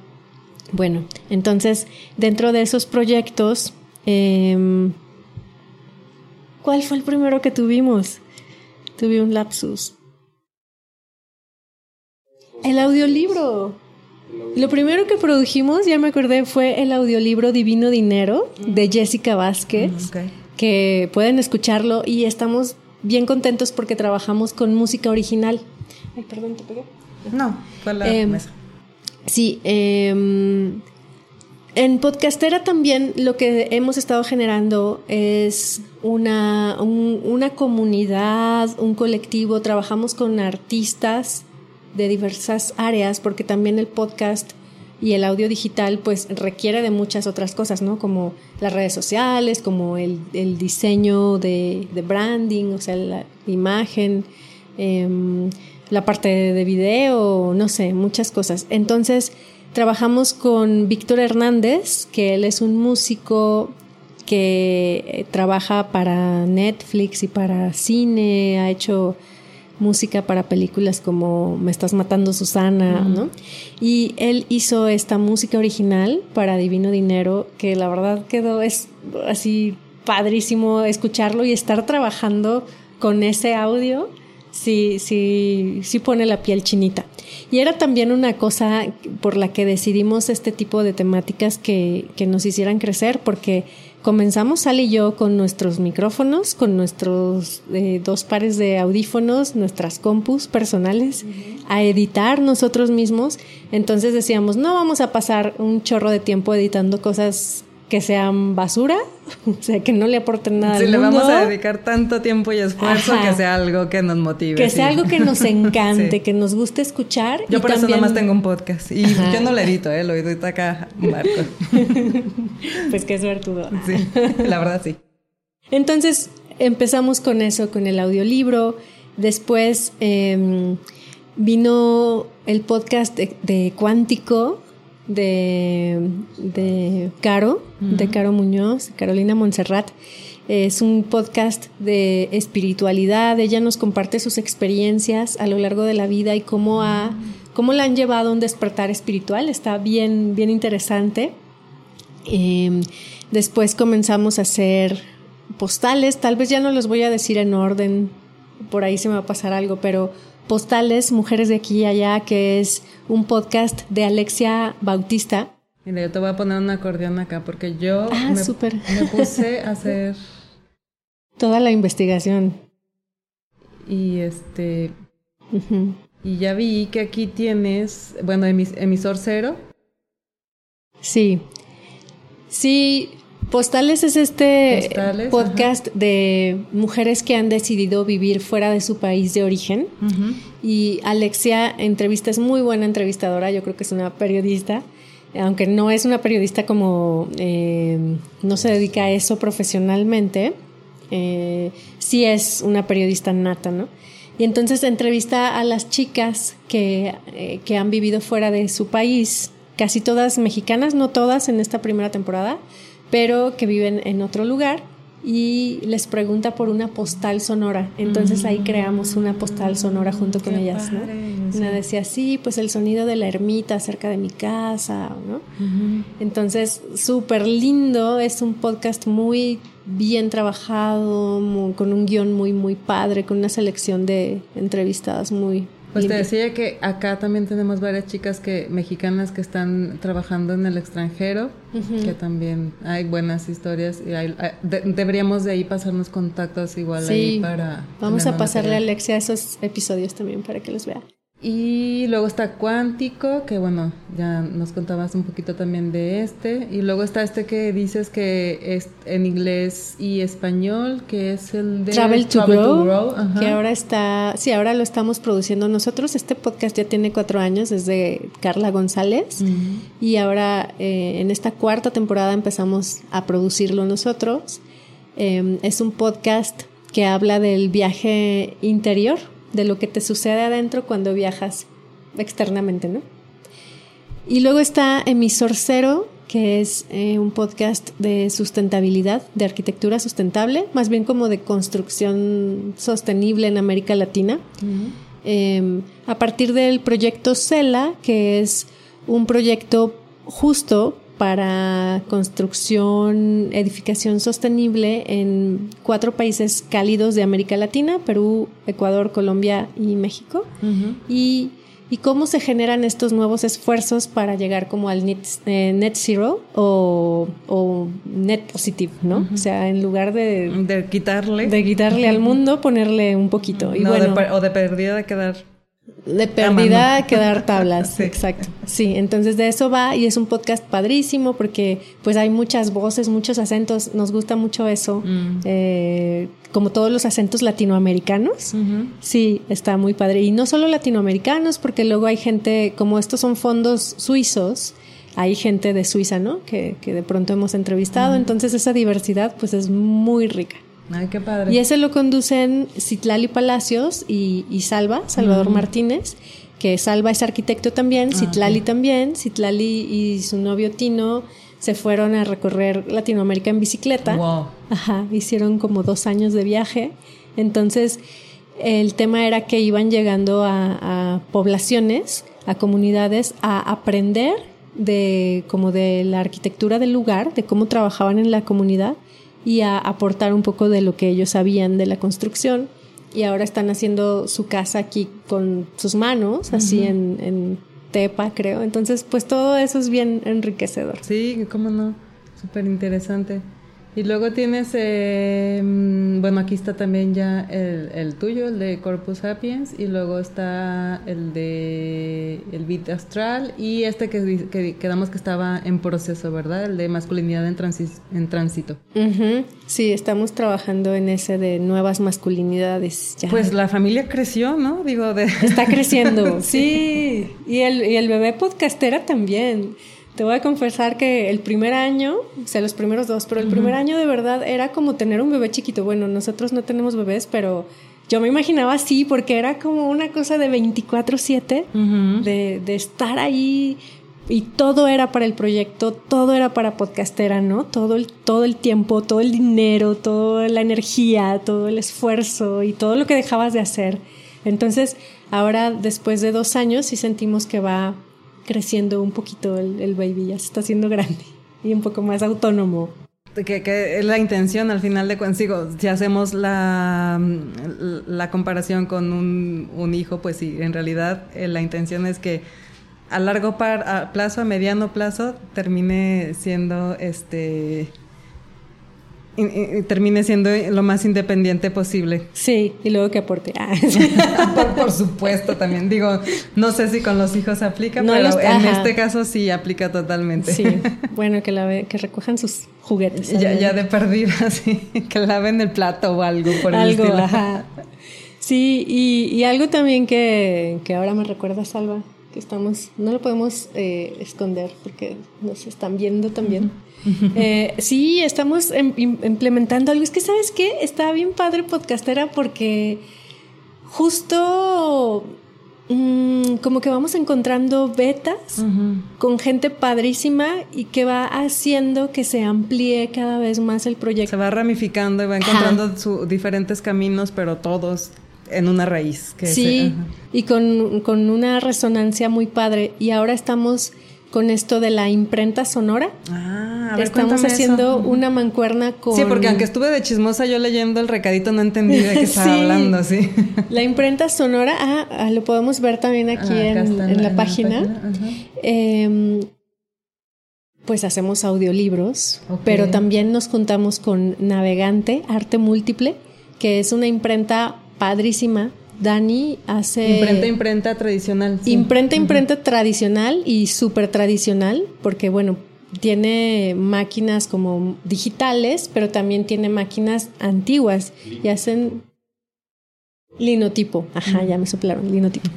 Speaker 1: Bueno, entonces dentro de esos proyectos, em, ¿cuál fue el primero que tuvimos? Tuve un lapsus. El audiolibro. Lo primero que produjimos, ya me acordé, fue el audiolibro Divino Dinero de Jessica Vázquez, que pueden escucharlo y estamos bien contentos porque trabajamos con música original. Ay, perdón, te pegué.
Speaker 2: No, fue la em, mesa.
Speaker 1: Sí, em, en Podcastera también lo que hemos estado generando es una, una comunidad, un colectivo, trabajamos con artistas de diversas áreas, porque también el podcast y el audio digital pues requiere de muchas otras cosas, ¿no? Como las redes sociales, como el, diseño de, branding, o sea, la imagen, em, la parte de video, no sé, muchas cosas. Entonces, trabajamos con Víctor Hernández, que él es un músico que eh, trabaja para Netflix y para cine, ha hecho música para películas como Me estás matando Susana, ¿no? Y él hizo esta música original para Divino Dinero, que la verdad quedó es así padrísimo escucharlo y estar trabajando con ese audio, sí, sí, sí pone la piel chinita. Y era también una cosa por la que decidimos este tipo de temáticas que, que nos hicieran crecer, porque comenzamos Sal y yo con nuestros micrófonos, con nuestros eh, dos pares de audífonos, nuestras compus personales, a editar nosotros mismos. Entonces decíamos, no vamos a pasar un chorro de tiempo editando cosas que sean basura, <laughs> o sea, que no le aporten nada.
Speaker 2: Si le vamos a dedicar tanto tiempo y esfuerzo, que sea algo que nos motive.
Speaker 1: Que sea algo que nos <laughs> encante, que nos guste escuchar.
Speaker 2: Yo por eso nomás tengo un podcast. Y yo no lo edito, ¿eh? lo edito acá Marco. <laughs>
Speaker 1: pues qué suertudo.
Speaker 2: Sí, la verdad sí.
Speaker 1: Entonces empezamos con eso, con el audiolibro. Después em, vino el podcast de Cuántico, de, de Caro, de Caro Muñoz, Carolina Montserrat. Es un podcast de espiritualidad. Ella nos comparte sus experiencias a lo largo de la vida y cómo, ha, cómo la han llevado a un despertar espiritual. Está bien, bien interesante. Em, después comenzamos a hacer postales. Tal vez ya no los voy a decir en orden, por ahí se me va a pasar algo, pero postales, Mujeres de aquí y allá, que es un podcast de Alexia Bautista.
Speaker 2: Mira, yo te voy a poner un acordeón acá porque yo
Speaker 1: ah, me,
Speaker 2: me puse a hacer <laughs>
Speaker 1: toda la investigación.
Speaker 2: Y este y ya vi que aquí tienes, bueno, emisor cero.
Speaker 1: Sí. Sí, Postales es este podcast de mujeres que han decidido vivir fuera de su país de origen. Y Alexia entrevista, es muy buena entrevistadora, yo creo que es una periodista, aunque no es una periodista como, eh, no se dedica a eso profesionalmente, eh, sí es una periodista nata, ¿no? Y entonces entrevista a las chicas que, eh, que han vivido fuera de su país, casi todas mexicanas, no todas en esta primera temporada pero que viven en otro lugar y les pregunta por una postal sonora. Entonces ahí creamos una postal sonora junto con ellas, ¿no? Una decía, sí, pues el sonido de la ermita cerca de mi casa, ¿no? Entonces, súper lindo, es un podcast muy bien trabajado, con un guion muy, muy padre, con una selección de entrevistadas muy,
Speaker 2: pues te decía que acá también tenemos varias chicas que mexicanas que están trabajando en el extranjero, que también hay buenas historias y deberíamos de ahí pasarnos contactos igual ahí para...
Speaker 1: Vamos a pasarle a Alexia esos episodios también para que los vea.
Speaker 2: Y luego está Cuántico, que bueno, ya nos contabas un poquito también de este. Y luego está este que dices que es en inglés y español, que es el de
Speaker 1: Travel to Grow, que ahora está, sí, ahora lo estamos produciendo nosotros. Este podcast ya tiene cuatro años, desde Carla González. Y ahora eh, en esta cuarta temporada empezamos a producirlo nosotros. Em, es un podcast que habla del viaje interior de lo que te sucede adentro cuando viajas externamente, ¿no? Y luego está Emisor Cero, que es eh, un podcast de sustentabilidad, de arquitectura sustentable, más bien como de construcción sostenible en América Latina. Em, a partir del proyecto CELA, que es un proyecto justo para construcción, edificación sostenible en cuatro países cálidos de América Latina, Perú, Ecuador, Colombia y México. Y y cómo se generan estos nuevos esfuerzos para llegar como al net, eh, net zero o, net positive, ¿no? O sea, en lugar de...
Speaker 2: De quitarle.
Speaker 1: De quitarle al mundo, ponerle un poquito.
Speaker 2: Y bueno, o de perdida de quedar
Speaker 1: de pérdida quedar tablas, <laughs> exacto. Sí, entonces de eso va y es un podcast padrísimo porque pues hay muchas voces, muchos acentos, nos gusta mucho eso, mm. eh, como todos los acentos latinoamericanos. Sí, está muy padre. Y no solo latinoamericanos, porque luego hay gente, como estos son fondos suizos, hay gente de Suiza, ¿no? Que, que de pronto hemos entrevistado, entonces esa diversidad pues es muy rica.
Speaker 2: Ay, qué padre.
Speaker 1: Y ese lo conducen Citlali Palacios y, Salva, Salvador Martínez, que Salva es arquitecto también, ah, Citlali también. Citlali y su novio Tino se fueron a recorrer Latinoamérica en bicicleta.
Speaker 2: Wow.
Speaker 1: Ajá, hicieron como dos años de viaje. Entonces, el tema era que iban llegando a, a poblaciones, a comunidades, a aprender de como de la arquitectura del lugar, de cómo trabajaban en la comunidad y a aportar un poco de lo que ellos sabían de la construcción. Y ahora están haciendo su casa aquí con sus manos, así en, en Tepa, creo. Entonces, pues todo eso es bien enriquecedor.
Speaker 2: Sí, cómo no, súper interesante. Y luego tienes, eh, mm, bueno, aquí está también ya el, tuyo, el de Corpus Sapiens, y luego está el de el Beat Astral y este que, quedamos que estaba en proceso, ¿verdad? El de masculinidad en, en tránsito.
Speaker 1: Sí, estamos trabajando en ese de nuevas masculinidades.
Speaker 2: Pues la familia creció, ¿no? Digo, de...
Speaker 1: Está creciendo, <laughs> sí. Y el, y el bebé podcastera también. Te voy a confesar que el primer año, o sea, los primeros dos, pero el primer año de verdad era como tener un bebé chiquito. Bueno, nosotros no tenemos bebés, pero yo me imaginaba así porque era como una cosa de 24/7, de, de estar ahí y todo era para el proyecto, todo era para podcastera, ¿no? Todo el, todo el tiempo, todo el dinero, toda la energía, todo el esfuerzo y todo lo que dejabas de hacer. Entonces, ahora después de dos años sí sentimos que va creciendo un poquito el, baby, ya se está haciendo grande y un poco más autónomo.
Speaker 2: Que, es la intención al final de cuentas, si hacemos la, la comparación con un, un, hijo, pues sí, en realidad eh, la intención es que a largo plazo, a mediano plazo, termine siendo este termine siendo lo más independiente posible.
Speaker 1: Sí, y luego que aporte. Ah. <laughs>
Speaker 2: por, supuesto, también digo, no sé si con los hijos aplica, pero en este caso sí aplica totalmente.
Speaker 1: Sí, bueno, que, la que recojan sus juguetes.
Speaker 2: Ya, ya de perdida, <laughs> sí, que laven el plato o algo por el algo, Ajá.
Speaker 1: Sí, y, y algo también que, que ahora me recuerda, Salva, que estamos, no lo podemos eh, esconder porque nos están viendo también. Eh, sí, estamos em, implementando algo. Es que, ¿sabes qué? Está bien padre podcastera porque justo mm, como que vamos encontrando betas con gente padrísima y que va haciendo que se amplíe cada vez más el proyecto.
Speaker 2: Se va ramificando y va encontrando diferentes caminos, pero todos en una raíz.
Speaker 1: Que sí, y con, con una resonancia muy padre. Y ahora estamos con esto de la imprenta sonora.
Speaker 2: Ah, a ver,
Speaker 1: Estamos haciendo una mancuerna con.
Speaker 2: Sí, porque aunque estuve de chismosa yo leyendo el recadito no entendí de qué <laughs> estaba hablando, sí. <laughs>
Speaker 1: La imprenta sonora, ah, ah, lo podemos ver también aquí ah, en, la página. Em, pues hacemos audiolibros, pero también nos juntamos con Navegante, Arte Múltiple, que es una imprenta padrísima Dani hace...
Speaker 2: Imprenta, imprenta tradicional.
Speaker 1: Imprenta, imprenta tradicional y súper tradicional, porque bueno, tiene máquinas como digitales, pero también tiene máquinas antiguas y hacen linotipo. Ajá, ya me soplaron, linotipo.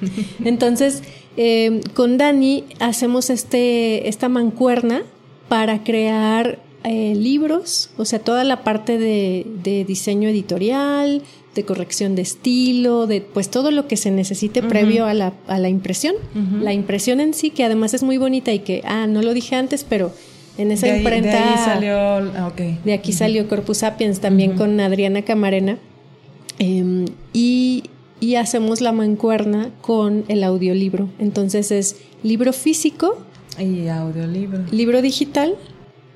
Speaker 1: Entonces, eh, con Dani hacemos este, esta mancuerna para crear eh, libros, o sea, toda la parte de, de, diseño editorial, de corrección de estilo, de pues todo lo que se necesite previo a la, a la impresión. La impresión en sí, que además es muy bonita y que, ah, no lo dije antes, pero en esa imprenta... De
Speaker 2: ahí salió... Ah,
Speaker 1: de aquí salió Corpus Sapiens también con Adriana Camarena. Em, y, y hacemos la mancuerna con el audiolibro. Entonces es libro físico.
Speaker 2: Y audiolibro.
Speaker 1: Libro digital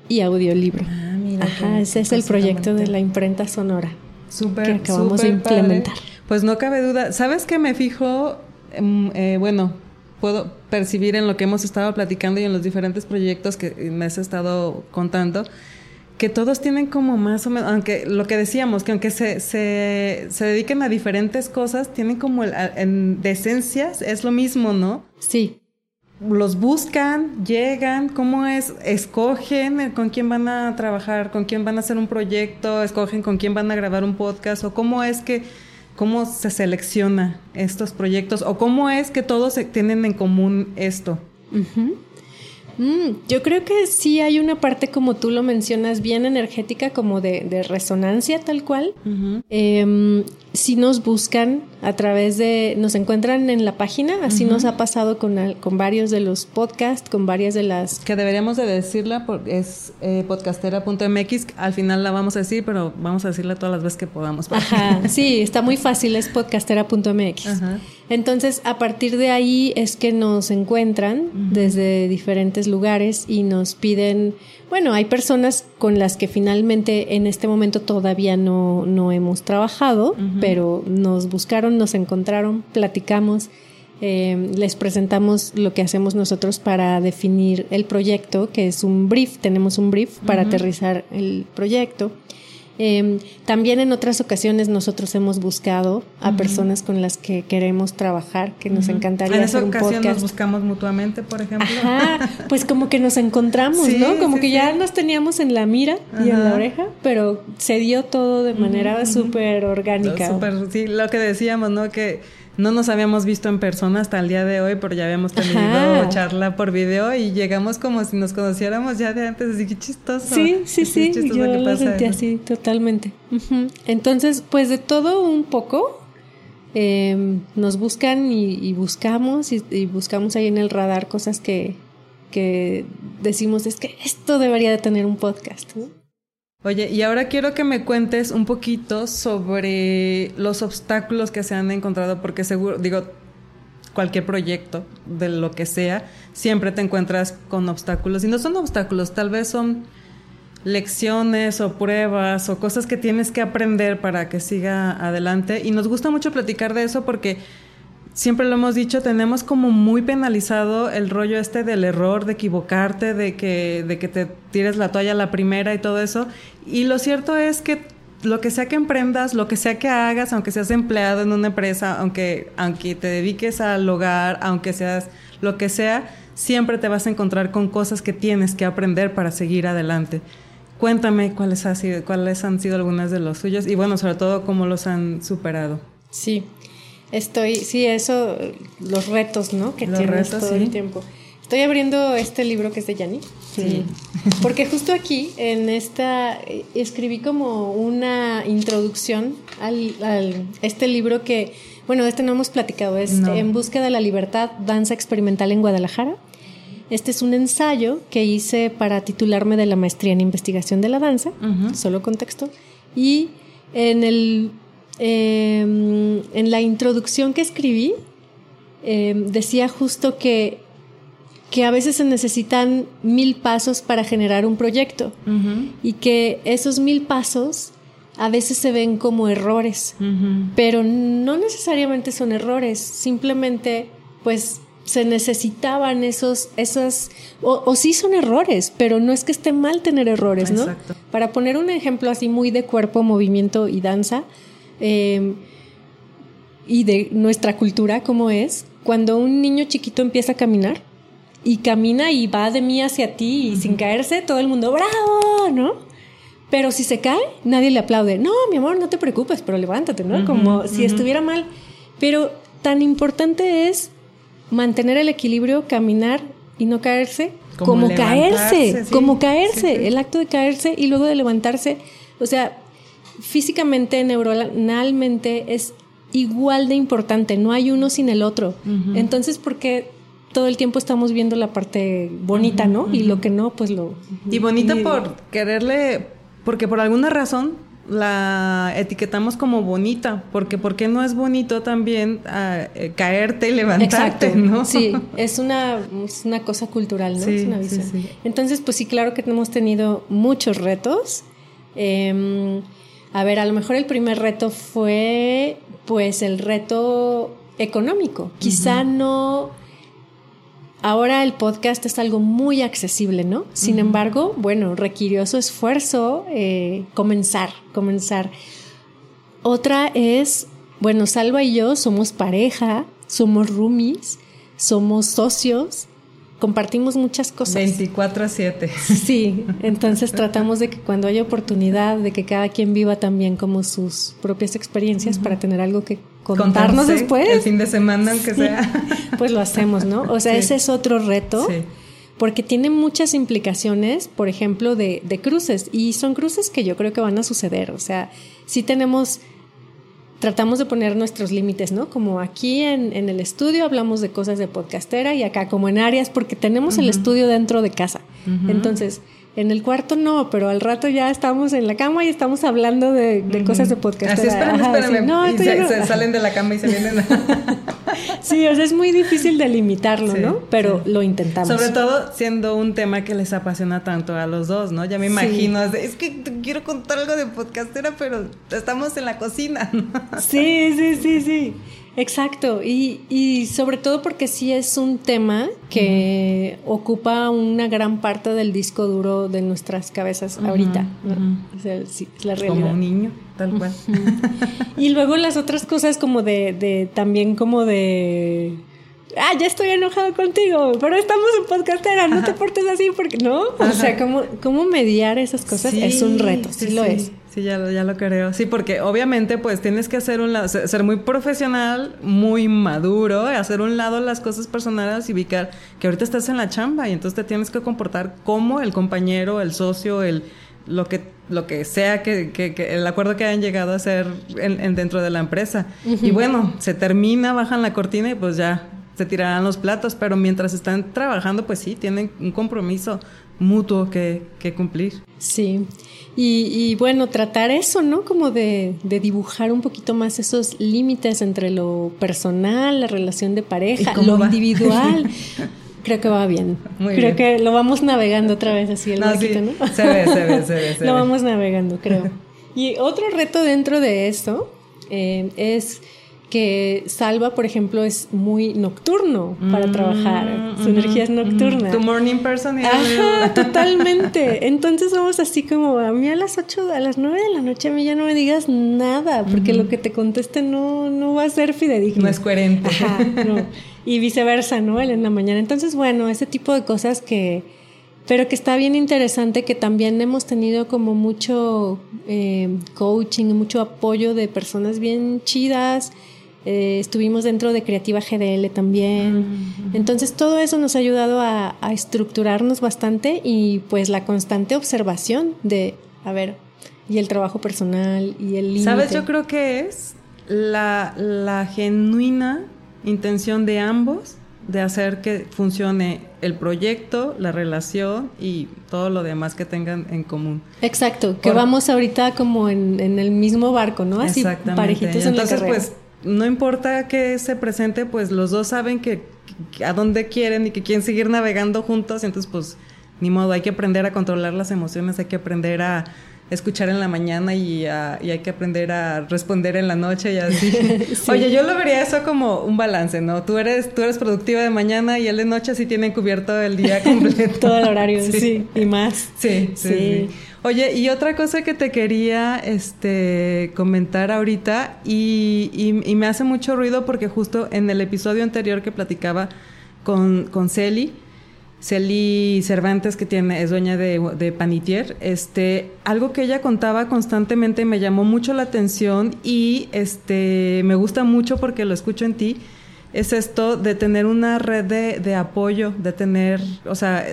Speaker 1: y audiolibro. Ah, mira. Ajá, ese es el proyecto de la imprenta sonora.
Speaker 2: Súper. Que acabamos de implementar. Pues no cabe duda. ¿Sabes qué me fijo? Em, eh, bueno, puedo percibir en lo que hemos estado platicando y en los diferentes proyectos que me has estado contando, que todos tienen como más o menos, aunque lo que decíamos, que aunque se, se, se dediquen a diferentes cosas, tienen como el, en, de esencias, es lo mismo, ¿no?
Speaker 1: Sí
Speaker 2: los buscan, llegan, cómo es, escogen con quién van a trabajar, con quién van a hacer un proyecto, escogen con quién van a grabar un podcast o cómo es que cómo se selecciona estos proyectos o cómo es que todos tienen en común esto.
Speaker 1: Mm, yo creo que sí hay una parte, como tú lo mencionas, bien energética, como de, resonancia tal cual. Em, si nos buscan a través de, nos encuentran en la página, así nos ha pasado con, con varios de los podcasts, con varias de las...
Speaker 2: Que deberíamos de decirla, porque es eh, podcastera.mx, al final la vamos a decir, pero vamos a decirla todas las veces que podamos.
Speaker 1: Ajá, <laughs> sí, está muy fácil, es podcastera.mx. Entonces, a partir de ahí es que nos encuentran desde diferentes lugares y nos piden, bueno, hay personas con las que finalmente en este momento todavía no, no hemos trabajado, pero nos buscaron, nos encontraron, platicamos, eh, les presentamos lo que hacemos nosotros para definir el proyecto, que es un brief, tenemos un brief para aterrizar el proyecto. Eh, también en otras ocasiones nosotros hemos buscado a personas con las que queremos trabajar, que nos encantaría
Speaker 2: en
Speaker 1: esa hacer
Speaker 2: ocasión nos buscamos mutuamente, por ejemplo.
Speaker 1: pues como que nos encontramos, ¿no? Como que ya nos teníamos en la mira y en la oreja, pero se dio todo de manera súper orgánica.
Speaker 2: Super, sí, lo que decíamos, ¿no? Que no nos habíamos visto en persona hasta el día de hoy, pero ya habíamos tenido charla por video y llegamos como si nos conociéramos ya de antes, así que chistoso.
Speaker 1: Sí, sí, sí, yo lo sentí así, totalmente. Entonces, pues de todo un poco, em, nos buscan y, buscamos y, buscamos ahí en el radar cosas que, que decimos, es que esto debería de tener un podcast. ¿no?
Speaker 2: Oye, y ahora quiero que me cuentes un poquito sobre los obstáculos que se han encontrado, porque seguro, digo, cualquier proyecto, de lo que sea, siempre te encuentras con obstáculos. Y no son obstáculos, tal vez son lecciones o pruebas o cosas que tienes que aprender para que siga adelante. Y nos gusta mucho platicar de eso porque siempre lo hemos dicho, tenemos como muy penalizado el rollo este del error, de equivocarte, de que, de que te tires la toalla la primera y todo eso. Y lo cierto es que lo que sea que emprendas, lo que sea que hagas, aunque seas empleado en una empresa, aunque, aunque te dediques al hogar, aunque seas lo que sea, siempre te vas a encontrar con cosas que tienes que aprender para seguir adelante. Cuéntame cuáles, cuáles han sido algunas de los suyos y bueno, sobre todo cómo los han superado.
Speaker 1: Sí, Estoy, sí, eso, los retos, ¿no? Que tienes todo el tiempo. Estoy abriendo este libro que es de Yanni. Sí. Porque justo aquí, en esta, escribí como una introducción al, al este libro que, bueno, este no hemos platicado, es En búsqueda de la libertad, danza experimental en Guadalajara. Este es un ensayo que hice para titularme de la maestría en investigación de la danza, solo contexto. Y en el Em, en la introducción que escribí, em, decía justo que, que a veces se necesitan mil pasos para generar un proyecto y que esos mil pasos a veces se ven como errores, pero no necesariamente son errores, simplemente pues se necesitaban esos, esas, o, o, sí son errores, pero no es que esté mal tener errores, ¿no? Para poner un ejemplo así muy de cuerpo, movimiento y danza, Em, y de nuestra cultura, como es, cuando un niño chiquito empieza a caminar y camina y va de mí hacia ti y sin caerse, todo el mundo, bravo, ¿no? Pero si se cae, nadie le aplaude. No, mi amor, no te preocupes, pero levántate, ¿no? Como si estuviera mal. Pero tan importante es mantener el equilibrio, caminar y no caerse, como, caerse, como caerse, el acto de caerse y luego de levantarse. O sea, físicamente, neuronalmente es igual de importante, no hay uno sin el otro. Entonces, ¿por qué todo el tiempo estamos viendo la parte bonita, ¿no? Y lo que no, pues lo...
Speaker 2: Y bonita por quererle, porque por alguna razón la etiquetamos como bonita, porque ¿por qué no es bonito también ah, eh, caerte y levantarte, Exacto. ¿no?
Speaker 1: Sí, <laughs> es una, una cosa cultural, ¿no? es una visión. Entonces, pues sí, claro que hemos tenido muchos retos. Em, a ver, a lo mejor el primer reto fue, pues, el reto económico. Quizá no Ahora el podcast es algo muy accesible, ¿no? Sin embargo, bueno, requirió su esfuerzo eh, comenzar, comenzar. Otra es, bueno, Salva y yo somos pareja, somos roomies, somos socios, compartimos muchas cosas.
Speaker 2: 24 a 7. <laughs>
Speaker 1: Sí, entonces tratamos de que cuando haya oportunidad, de que cada quien viva también como sus propias experiencias para tener algo que contarnos después.
Speaker 2: El fin de semana, aunque sea. <laughs>
Speaker 1: Pues lo hacemos, ¿no? O sea, ese es otro reto. Porque tiene muchas implicaciones, por ejemplo, de, de cruces. Y son cruces que yo creo que van a suceder. O sea, sí tenemos tratamos de poner nuestros límites, ¿no? Como aquí en, en, el estudio hablamos de cosas de podcastera y acá como en áreas porque tenemos el estudio dentro de casa. Entonces, en el cuarto no, pero al rato ya estamos en la cama y estamos hablando de, cosas de podcast.
Speaker 2: Así, espérame, espérame. No, y se, salen de la cama y se vienen. <laughs>
Speaker 1: sí, o sea, es muy difícil delimitarlo, ¿no? Pero lo intentamos.
Speaker 2: Sobre todo siendo un tema que les apasiona tanto a los dos, ¿no? Ya me imagino, es que quiero contar algo de podcastera, pero estamos en la cocina.
Speaker 1: sí, sí, sí, sí. Exacto, y, y, sobre todo porque sí es un tema que ocupa una gran parte del disco duro de nuestras cabezas ahorita.
Speaker 2: es la realidad. Como un niño, tal cual.
Speaker 1: y luego las otras cosas como de, de también como de ah, ya estoy enojado contigo, pero estamos en podcastera, no te portes así porque no. O sea, cómo, cómo mediar esas cosas es un reto, sí, lo es.
Speaker 2: Sí, ya lo, ya lo creo. Sí, porque obviamente pues tienes que hacer un lado, ser muy profesional, muy maduro, hacer un lado las cosas personales y ubicar que ahorita estás en la chamba y entonces te tienes que comportar como el compañero, el socio, el lo que lo que sea que, que, el acuerdo que hayan llegado a hacer en, dentro de la empresa. Y bueno, se termina, bajan la cortina y pues ya se tirarán los platos, pero mientras están trabajando, pues sí, tienen un compromiso mutuo que, que cumplir.
Speaker 1: Sí, y, bueno, tratar eso, ¿no? Como de, de dibujar un poquito más esos límites entre lo personal, la relación de pareja, lo individual. <laughs> Creo que va bien. creo que lo vamos navegando otra vez así el
Speaker 2: no, ¿no? Se ve, se ve, se ve. <laughs>
Speaker 1: lo vamos navegando, creo. <laughs> Y otro reto dentro de esto eh, es que Salva, por ejemplo, es muy nocturno para trabajar. Su energía es nocturna.
Speaker 2: Tu morning person.
Speaker 1: Ajá, <laughs> totalmente. Entonces somos así como, a mí a las 8, a las 9 de la noche a mí ya no me digas nada, porque lo que te conteste no, no va a ser fidedigno.
Speaker 2: No es coherente.
Speaker 1: Ajá, no. <laughs> Y viceversa, ¿no? En la mañana. Entonces, bueno, ese tipo de cosas que pero que está bien interesante que también hemos tenido como mucho eh, coaching, mucho apoyo de personas bien chidas eh, estuvimos dentro de Creativa GDL también. Entonces todo eso nos ha ayudado a, estructurarnos bastante y pues la constante observación de, a ver, y el trabajo personal y el límite.
Speaker 2: ¿Sabes? Yo creo que es la, la genuina intención de ambos de hacer que funcione el proyecto, la relación y todo lo demás que tengan en común.
Speaker 1: Exacto, que vamos ahorita como en, en, el mismo barco, ¿no? Así parejitos en
Speaker 2: Entonces, pues no importa que se presente, pues los dos saben que, a dónde quieren y que quieren seguir navegando juntos, entonces pues ni modo, hay que aprender a controlar las emociones, hay que aprender a escuchar en la mañana y, hay que aprender a responder en la noche y así. <laughs> <laughs> Oye, yo lo vería eso como un balance, ¿no? Tú eres, tú eres productiva de mañana y él de noche sí tiene cubierto el día <laughs> completo.
Speaker 1: Todo el horario, sí. y más.
Speaker 2: sí. sí. sí. Oye, y otra cosa que te quería este, comentar ahorita, y, me hace mucho ruido porque justo en el episodio anterior que platicaba con, con Celi, Celi Cervantes, que tiene, es dueña de, de, Panitier, este, algo que ella contaba constantemente me llamó mucho la atención y este, me gusta mucho porque lo escucho en ti, es esto de tener una red de, apoyo, de tener, o sea,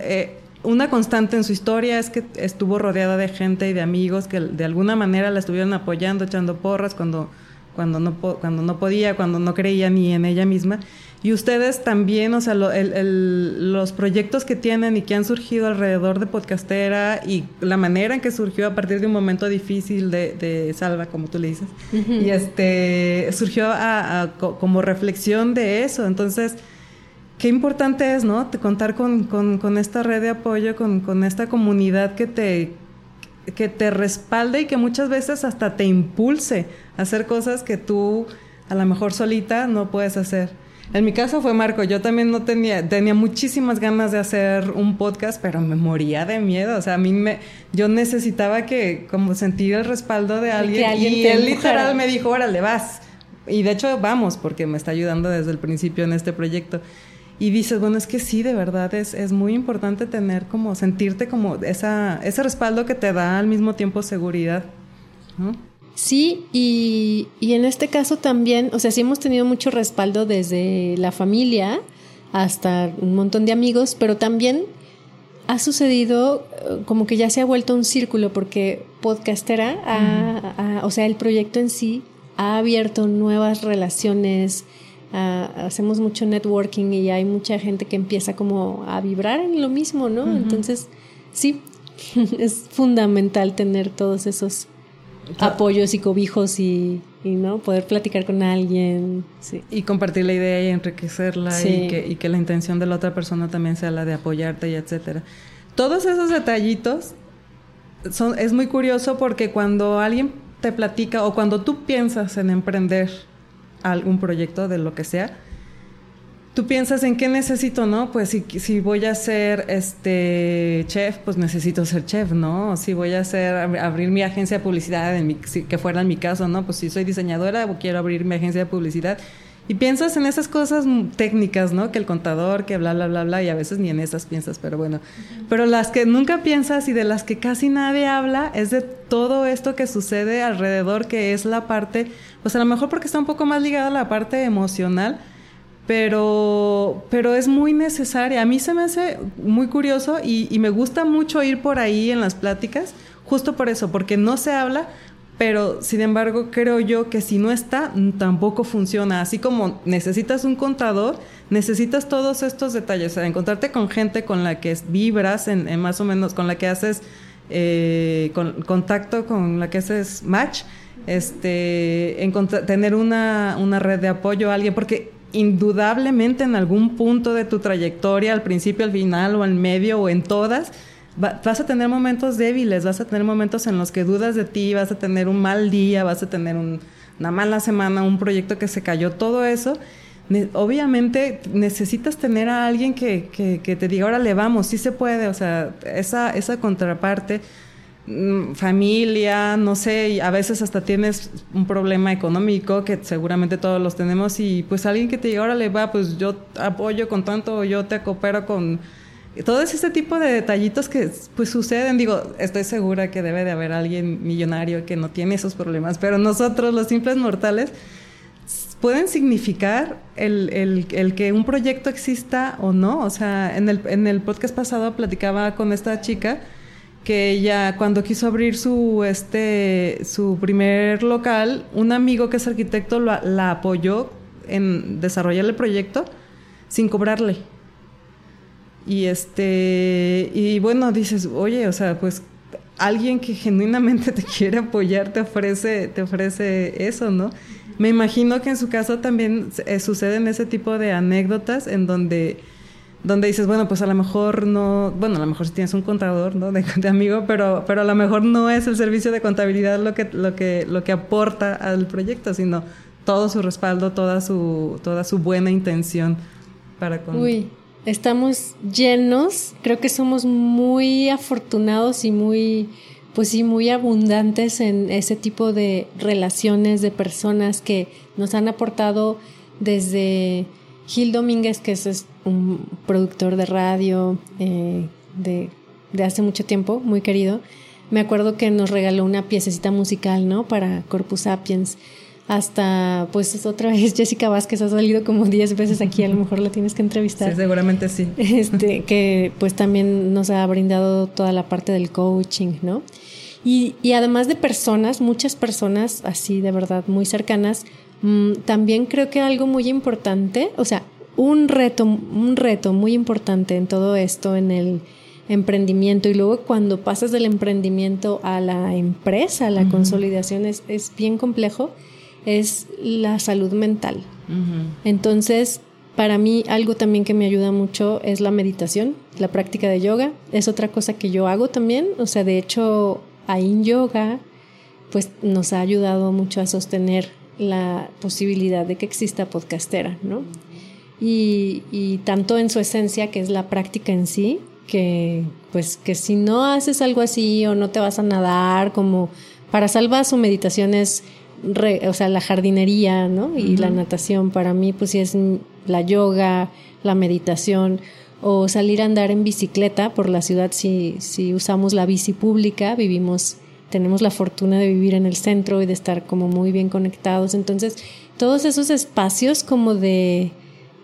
Speaker 2: eh, una constante en su historia es que estuvo rodeada de gente y de amigos que de alguna manera la estuvieron apoyando, echando porras cuando, cuando, no, cuando no podía, cuando no creía ni en ella misma. Y ustedes también, o sea, los proyectos que tienen y que han surgido alrededor de Podcastera y la manera en que surgió a partir de un momento difícil de, Salva, como tú le dices, y este surgió como reflexión de eso. Entonces, qué importante es, ¿no? Contar con, esta red de apoyo, con, esta comunidad que te, que te respalde y que muchas veces hasta te impulse a hacer cosas que tú a lo mejor solita no puedes hacer. En mi caso fue Marco, yo también no tenía, tenía muchísimas ganas de hacer un podcast, pero me moría de miedo, o sea, a mí me, yo necesitaba que como sentir el respaldo de alguien, y él literal me dijo, órale, vas. Y de hecho vamos, porque me está ayudando desde el principio en este proyecto. Y dices, bueno, es que sí, de verdad es, es muy importante tener como, sentirte como esa, ese respaldo que te da al mismo tiempo seguridad. ¿no?
Speaker 1: Sí, y, en este caso también, o sea, sí hemos tenido mucho respaldo desde la familia hasta un montón de amigos, pero también ha sucedido eh, como que ya se ha vuelto un círculo porque podcastera, o sea, el proyecto en sí ha abierto nuevas relaciones, hacemos mucho networking y hay mucha gente que empieza como a vibrar en lo mismo, ¿no? Entonces, sí, <laughs> es fundamental tener todos esos apoyos y cobijos y, no poder platicar con alguien.
Speaker 2: Y compartir la idea y enriquecerla y, que, y que la intención de la otra persona también sea la de apoyarte y etcétera. Todos esos detallitos son, es muy curioso porque cuando alguien te platica o cuando tú piensas en emprender algún proyecto de lo que sea, tú piensas en qué necesito, ¿no? Pues si, si voy a ser este chef, pues necesito ser chef, ¿no? Si voy a hacer abrir mi agencia de publicidad, en mi, que fuera en mi caso, ¿no? Pues si soy diseñadora, quiero abrir mi agencia de publicidad. Y piensas en esas cosas técnicas, ¿no? Que el contador, que bla, bla, bla, bla, y a veces ni en esas piensas, pero bueno. Pero las que nunca piensas y de las que casi nadie habla es de todo esto que sucede alrededor, que es la parte, pues a lo mejor porque está un poco más ligada a la parte emocional, pero, pero es muy necesaria. A mí se me hace muy curioso y, me gusta mucho ir por ahí en las pláticas, justo por eso, porque no se habla, pero sin embargo creo yo que si no está, tampoco funciona. Así como necesitas un contador, necesitas todos estos detalles, o sea, encontrarte con gente con la que vibras, en, más o menos, con la que haces eh, contacto, con la que haces match, este, tener una, una red de apoyo a alguien, porque indudablemente en algún punto de tu trayectoria, al principio, al final o al medio o en todas, vas a tener momentos débiles, vas a tener momentos en los que dudas de ti, vas a tener un mal día, vas a tener una mala semana, un proyecto que se cayó, todo eso. obviamente necesitas tener a alguien que, que, te diga, ahora le vamos, sí se puede, o sea, esa, esa contraparte Mm, familia, no sé, a veces hasta tienes un problema económico que seguramente todos los tenemos y pues alguien que te diga, órale, va, pues yo apoyo con tanto, yo te coopero con todo ese tipo de detallitos que pues suceden, digo, estoy segura que debe de haber alguien millonario que no tiene esos problemas, pero nosotros los simples mortales pueden significar el, el, el, que un proyecto exista o no. O sea, en el, en el podcast pasado platicaba con esta chica que ella cuando quiso abrir su este su primer local, un amigo que es arquitecto la apoyó en desarrollar el proyecto sin cobrarle. Y este y bueno, dices, "Oye, o sea, pues alguien que genuinamente <laughs> te quiere apoyar te ofrece te ofrece eso, ¿no?" Me imagino que en su caso también eh, suceden ese tipo de anécdotas en donde donde dices, bueno, pues a lo mejor no, bueno, a lo mejor si tienes un contador, ¿no? De, amigo, pero, pero a lo mejor no es el servicio de contabilidad lo que, lo que, lo que aporta al proyecto, sino todo su respaldo, toda su, toda su buena intención para con...
Speaker 1: Uy, estamos llenos, creo que somos muy afortunados y muy, pues sí, muy abundantes en ese tipo de relaciones de personas que nos han aportado desde Gil Domínguez, que es un productor de radio eh, de, hace mucho tiempo, muy querido, me acuerdo que nos regaló una piececita musical, ¿no? Para Corpus Sapiens. Hasta pues otra vez Jessica Vázquez ha salido como 10 veces aquí, a lo mejor la tienes que entrevistar.
Speaker 2: Sí, seguramente sí.
Speaker 1: Este, que pues también nos ha brindado toda la parte del coaching, ¿no? Y, y además de personas, muchas personas así de verdad muy cercanas, mmm, también creo que algo muy importante, o sea, un reto, un reto muy importante en todo esto, en el emprendimiento y luego cuando pasas del emprendimiento a la empresa, la uh -huh. consolidación es, es bien complejo es la salud mental. Uh -huh. Entonces, para mí algo también que me ayuda mucho es la meditación, la práctica de yoga. Es otra cosa que yo hago también. O sea, de hecho, ahí yoga, pues nos ha ayudado mucho a sostener la posibilidad de que exista podcastera, ¿no? Y, y tanto en su esencia, que es la práctica en sí, que pues que si no haces algo así o no te vas a nadar, como para salvar su meditación es Re, o sea, la jardinería, ¿no? Y uh -huh. la natación para mí, pues sí es la yoga, la meditación o salir a andar en bicicleta por la ciudad si, si usamos la bici pública, vivimos, tenemos la fortuna de vivir en el centro y de estar como muy bien conectados. Entonces, todos esos espacios como de,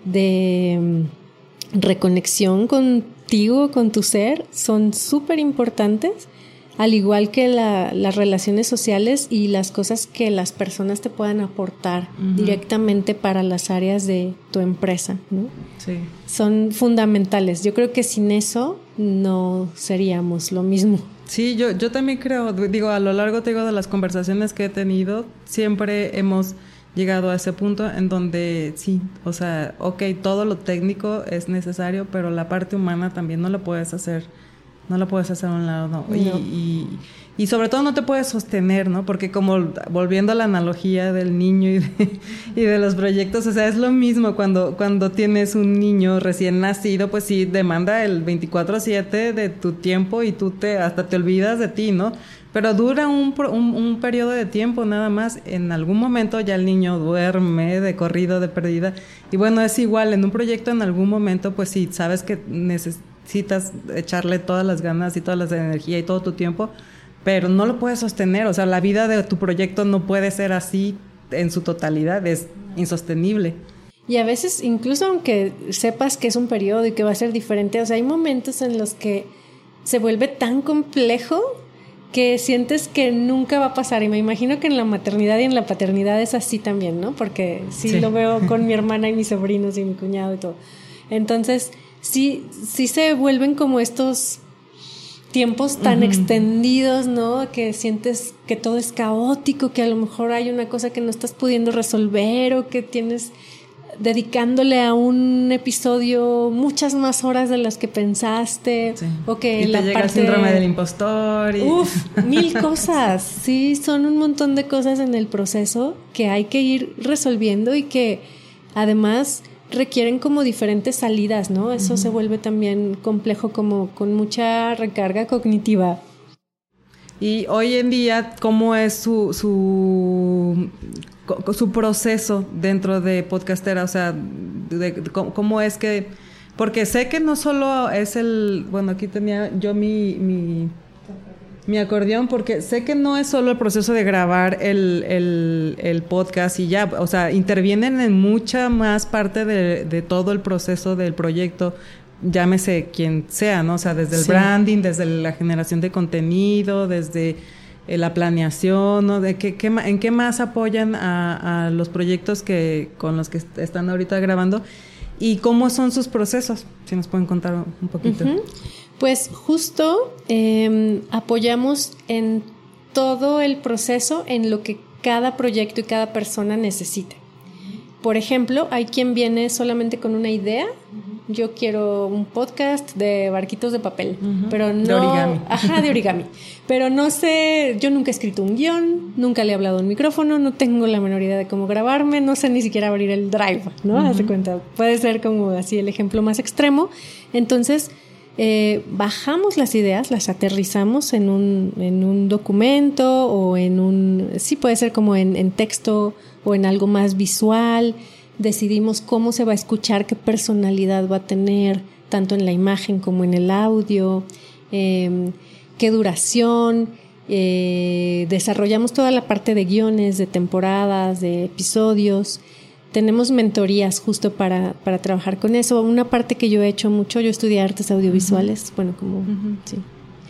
Speaker 1: de um, reconexión contigo, con tu ser, son súper importantes al igual que la, las relaciones sociales y las cosas que las personas te puedan aportar uh -huh. directamente para las áreas de tu empresa, ¿no?
Speaker 2: Sí.
Speaker 1: Son fundamentales. Yo creo que sin eso no seríamos lo mismo.
Speaker 2: Sí, yo, yo también creo, digo, a lo largo te digo, de las conversaciones que he tenido, siempre hemos llegado a ese punto en donde sí, o sea, ok, todo lo técnico es necesario, pero la parte humana también no lo puedes hacer no lo puedes hacer a un lado, no.
Speaker 1: no.
Speaker 2: Y, y, y, sobre todo no te puedes sostener, ¿no? Porque como volviendo a la analogía del niño y de, y de los proyectos, o sea, es lo mismo cuando, cuando tienes un niño recién nacido, pues sí, demanda el 24/7 de tu tiempo y tú te hasta te olvidas de ti, ¿no? Pero dura un, un, un, periodo de tiempo nada más. En algún momento ya el niño duerme de corrido, de perdida. Y bueno, es igual, en un proyecto en algún momento, pues sí, sabes que necesitas necesitas echarle todas las ganas y todas las energía y todo tu tiempo, pero no lo puedes sostener. O sea, la vida de tu proyecto no puede ser así en su totalidad, es insostenible.
Speaker 1: Y a veces, incluso aunque sepas que es un periodo y que va a ser diferente, o sea, hay momentos en los que se vuelve tan complejo que sientes que nunca va a pasar. Y me imagino que en la maternidad y en la paternidad es así también, ¿no? Porque sí, sí. lo veo con mi <laughs> hermana y mis sobrinos y mi cuñado y todo. Entonces, sí, sí se vuelven como estos tiempos tan uh -huh. extendidos, ¿no? Que sientes que todo es caótico, que a lo mejor hay una cosa que no estás pudiendo resolver o que tienes dedicándole a un episodio muchas más horas de las que pensaste
Speaker 2: sí.
Speaker 1: o que
Speaker 2: y
Speaker 1: la
Speaker 2: te llega
Speaker 1: parte
Speaker 2: el síndrome del impostor y...
Speaker 1: Uf, mil <laughs> cosas sí son un montón de cosas en el proceso que hay que ir resolviendo y que además requieren como diferentes salidas, ¿no? Eso uh -huh. se vuelve también complejo como con mucha recarga cognitiva.
Speaker 2: Y hoy en día, ¿cómo es su, su, su proceso dentro de Podcastera? O sea, de, de, ¿cómo es que...? Porque sé que no solo es el... Bueno, aquí tenía yo mi... mi mi acordeón, porque sé que no es solo el proceso de grabar el, el, el podcast y ya, o sea, intervienen en mucha más parte de, de, todo el proceso del proyecto, llámese quien sea, ¿no? O sea, desde el sí. branding, desde la generación de contenido, desde eh, la planeación, ¿no? De qué, qué, ¿En qué más apoyan a, a los proyectos que, con los que están ahorita grabando? ¿Y cómo son sus procesos? Si nos pueden contar un poquito.
Speaker 1: Uh -huh. Pues justo eh, apoyamos en todo el proceso en lo que cada proyecto y cada persona necesite. Por ejemplo, hay quien viene solamente con una idea. Yo quiero un podcast de barquitos de papel, uh -huh. pero no.
Speaker 2: De origami. <laughs>
Speaker 1: Ajá, de origami. pero no sé, yo nunca he escrito un guion, nunca le he hablado a un micrófono, no tengo la menor idea de cómo grabarme, no sé ni siquiera abrir el drive, ¿no? Uh -huh. Hazte cuenta. Puede ser como así el ejemplo más extremo. Entonces, eh, bajamos las ideas, las aterrizamos en un, en un documento o en un, sí puede ser como en, texto o en algo más visual, decidimos cómo se va a escuchar, qué personalidad va a tener, tanto en la imagen como en el audio, eh, qué duración, Eh, desarrollamos toda la parte de guiones, de temporadas, de episodios. Tenemos mentorías justo para, para trabajar con eso. Una parte que yo he hecho mucho, yo estudié artes audiovisuales, bueno, como sí,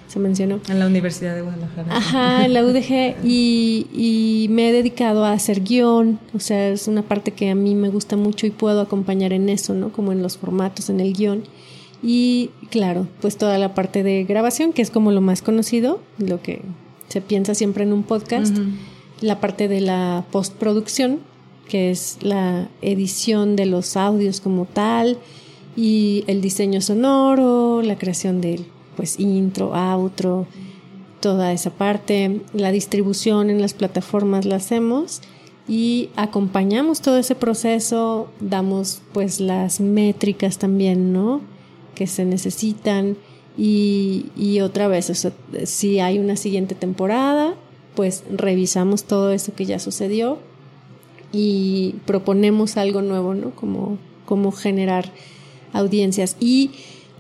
Speaker 1: se mencionó.
Speaker 2: En la Universidad de Guadalajara.
Speaker 1: Ajá, en la UDG y, y, me he dedicado a hacer guion, o sea, es una parte que a mí me gusta mucho y puedo acompañar en eso, ¿no? Como en los formatos, en el guion. Y claro, pues toda la parte de grabación, que es como lo más conocido, lo que se piensa siempre en un podcast, la parte de la postproducción, que es la edición de los audios como tal, y el diseño sonoro, la creación del pues intro, outro, toda esa parte, la distribución en las plataformas la hacemos y acompañamos todo ese proceso, damos pues las métricas también, ¿no? Que se necesitan y, otra vez, si hay una siguiente temporada, pues revisamos todo eso que ya sucedió y proponemos algo nuevo, ¿no? Como, como generar audiencias. Y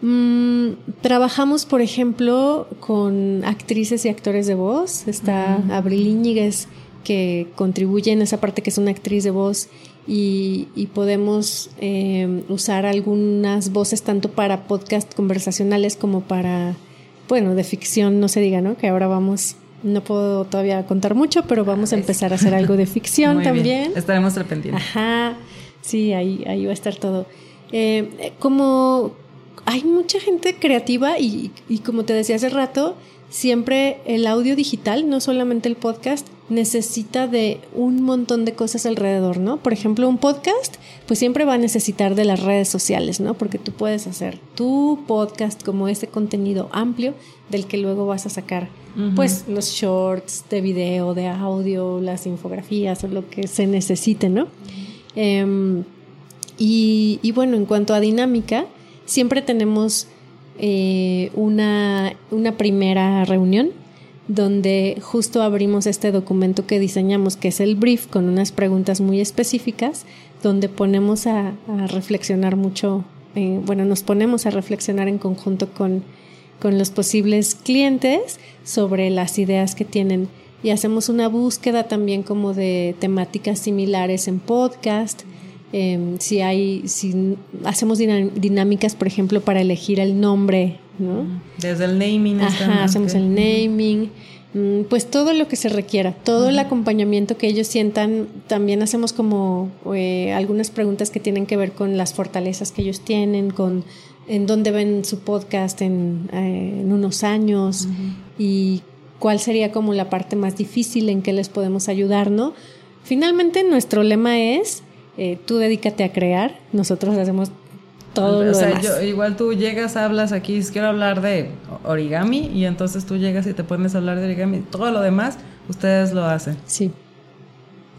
Speaker 1: mm, trabajamos, por ejemplo, con actrices y actores de voz. Está Abril Íñiguez, que contribuye en esa parte que es una actriz de voz y, podemos eh, usar algunas voces tanto para podcast conversacionales como para, bueno, de ficción, no se diga, ¿no? Que ahora vamos, no puedo todavía contar mucho, pero vamos a empezar a hacer algo de ficción <laughs> también.
Speaker 2: Estaremos al pendiente.
Speaker 1: Ajá, sí, ahí, ahí va a estar todo. Eh, como hay mucha gente creativa y, y como te decía hace rato, siempre el audio digital, no solamente el podcast, necesita de un montón de cosas alrededor, ¿no? Por ejemplo, un podcast, pues siempre va a necesitar de las redes sociales, ¿no? Porque tú puedes hacer tu podcast como ese contenido amplio del que luego vas a sacar, pues, los shorts de video, de audio, las infografías o lo que se necesite, ¿no? Em, y, y bueno, en cuanto a dinámica, siempre tenemos eh, una, una primera reunión donde justo abrimos este documento que diseñamos, que es el brief, con unas preguntas muy específicas, donde ponemos a, reflexionar mucho, eh, bueno, nos ponemos a reflexionar en conjunto con, con los posibles clientes sobre las ideas que tienen. Y hacemos una búsqueda también como de temáticas similares en podcast Em, si hay, si hacemos dinámicas, por ejemplo, para elegir el nombre, ¿no?
Speaker 2: Desde el naming.
Speaker 1: Ajá, hacemos el naming, mm, pues todo lo que se requiera, todo el acompañamiento que ellos sientan, también hacemos como eh, algunas preguntas que tienen que ver con las fortalezas que ellos tienen, con en dónde ven su podcast en, eh, en unos años y cuál sería como la parte más difícil en que les podemos ayudar, ¿no? Finalmente nuestro lema es eh, tú dedícate a crear, nosotros hacemos todo o lo sea, Yo,
Speaker 2: igual tú llegas, hablas aquí, quiero hablar de origami y entonces tú llegas y te pones a hablar de origami, todo lo demás ustedes lo hacen.
Speaker 1: Sí.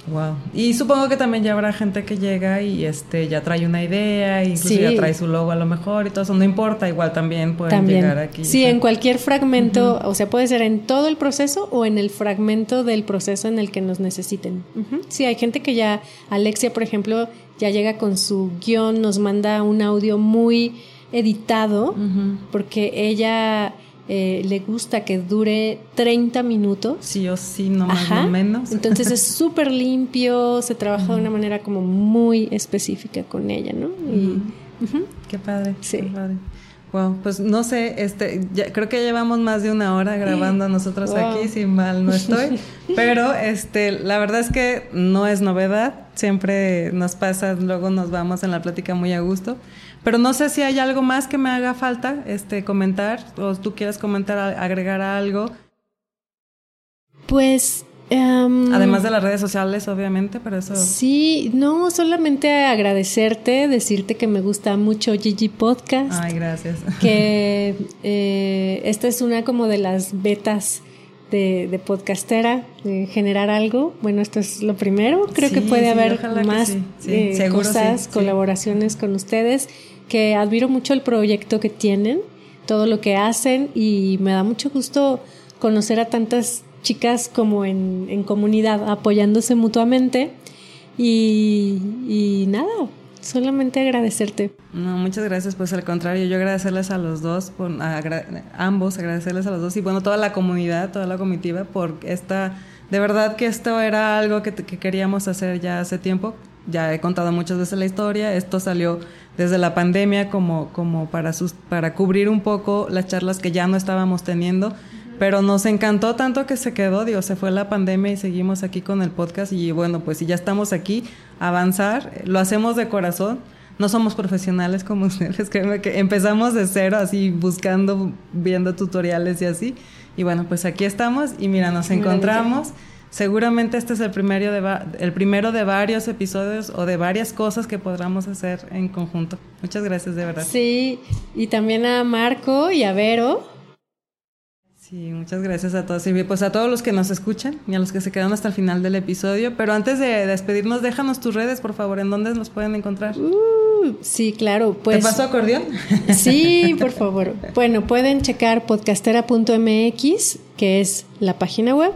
Speaker 2: Wow. Y supongo que también ya habrá gente que llega y este ya trae una idea, incluso ya trae su logo a lo mejor y todo eso. No importa, igual también pueden llegar aquí.
Speaker 1: Sí, en cualquier fragmento, o sea, puede ser en todo el proceso o en el fragmento del proceso en el que nos necesiten. Sí, hay gente que ya, Alexia, por ejemplo, ya llega con su guion, nos manda un audio muy editado, porque ella eh, le gusta que dure 30 minutos.
Speaker 2: Sí o sí, no más o menos.
Speaker 1: Entonces es <laughs> súper limpio, se trabaja de una manera como muy específica con ella, ¿no? Y,
Speaker 2: Qué padre. Sí. Qué padre. Wow, pues no sé, este, ya, creo que llevamos más de una hora grabando nosotros aquí, si mal no estoy, <laughs> pero este, la verdad es que no es novedad, siempre nos pasa, luego nos vamos en la plática muy a gusto, pero no sé si hay algo más que me haga falta este, comentar o tú quieres comentar, agregar algo.
Speaker 1: Pues...
Speaker 2: Em, Además de las redes sociales, obviamente, pero eso...
Speaker 1: Sí, no, solamente agradecerte, decirte que me gusta mucho Gigi Podcast.
Speaker 2: Ay, gracias.
Speaker 1: Que <laughs> eh, esta es una como de las betas de, podcastera, de generar algo. Bueno, esto es lo primero. Creo que puede haber más eh, cosas, colaboraciones con ustedes que admiro mucho el proyecto que tienen, todo lo que hacen y me da mucho gusto conocer a tantas chicas como en, comunidad, apoyándose mutuamente. Y, nada, solamente agradecerte.
Speaker 2: No, muchas gracias. Pues al contrario, yo agradecerles a los dos, por, ambos, agradecerles a los dos y bueno, toda la comunidad, toda la comitiva por esta, de verdad que esto era algo que, que queríamos hacer ya hace tiempo. Ya he contado muchas veces la historia. Esto salió desde la pandemia como, como para, sus, para cubrir un poco las charlas que ya no estábamos teniendo. Pero nos encantó tanto que se quedó, digo, se fue la pandemia y seguimos aquí con el podcast y bueno, pues si ya estamos aquí, avanzar, lo hacemos de corazón. No somos profesionales como <laughs> ustedes, créeme que empezamos de cero, así buscando, viendo tutoriales y así. Y bueno, pues aquí estamos y mira, nos encontramos. Seguramente este es el primero, de el primero de varios episodios o de varias cosas que podamos hacer en conjunto. Muchas gracias, de verdad.
Speaker 1: Sí, y también a Marco y a Vero
Speaker 2: Sí, muchas gracias a todos. Y pues a todos los que nos escuchan y a los que se quedaron hasta el final del episodio. Pero antes de despedirnos, déjanos tus redes, por favor, en dónde nos pueden encontrar.
Speaker 1: Uh, sí, claro. Pues,
Speaker 2: ¿Te paso acordeón? <laughs>
Speaker 1: Sí, por favor. Bueno, pueden checar podcastera.mx, que es la página web.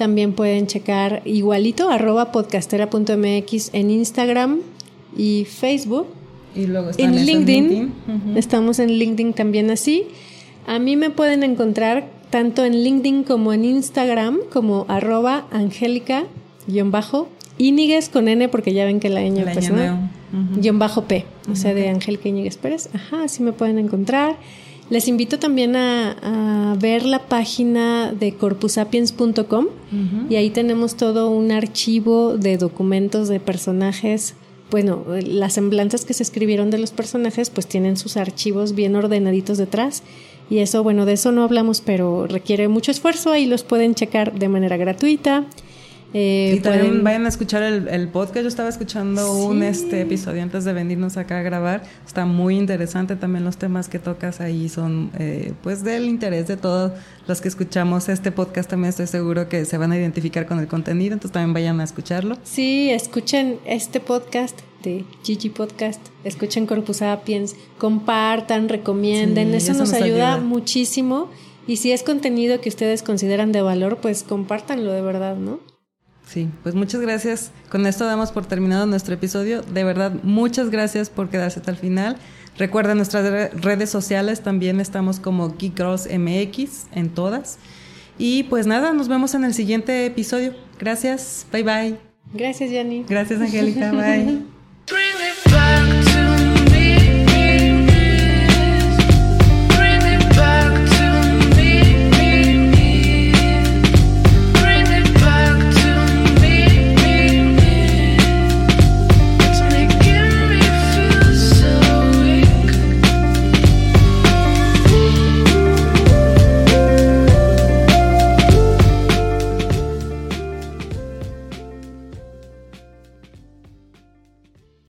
Speaker 1: También pueden checar igualito, arroba podcastera.mx en Instagram y Facebook.
Speaker 2: Y luego
Speaker 1: en LinkedIn. Estamos en LinkedIn también así. A mí me pueden encontrar tanto en LinkedIn como en Instagram, como arroba angélica-bajo, Íñiguez con N, porque ya ven que la ñ, pues, ¿no? bajo P, o sea, de Angélica Íñiguez Pérez. Ajá, así me pueden encontrar. Les invito también a, ver la página de corpusapiens.com y ahí tenemos todo un archivo de documentos de personajes. Bueno, las semblanzas que se escribieron de los personajes pues tienen sus archivos bien ordenaditos detrás y eso, bueno, de eso no hablamos, pero requiere mucho esfuerzo. Ahí los pueden checar de manera gratuita.
Speaker 2: Eh, y también vayan a escuchar el, podcast. Yo estaba escuchando un este episodio antes de venirnos acá a grabar. Está muy interesante. También los temas que tocas ahí son eh, pues del interés de todos los que escuchamos este podcast. También estoy seguro que se van a identificar con el contenido. Entonces también vayan a escucharlo.
Speaker 1: Sí, escuchen este podcast de Gigi Podcast, escuchen Corpus Sapiens, compartan, recomienden, eso, nos, ayuda, muchísimo. Y si es contenido que ustedes consideran de valor, pues compártanlo de verdad, ¿no?
Speaker 2: Sí, pues muchas gracias. Con esto damos por terminado nuestro episodio. De verdad, muchas gracias por quedarse hasta el final. Recuerden nuestras redes sociales, también estamos como Geek Girls MX en todas. Y pues nada, nos vemos en el siguiente episodio. Gracias, bye bye.
Speaker 1: Gracias, Yanni.
Speaker 2: Gracias, Angélica, bye. <laughs>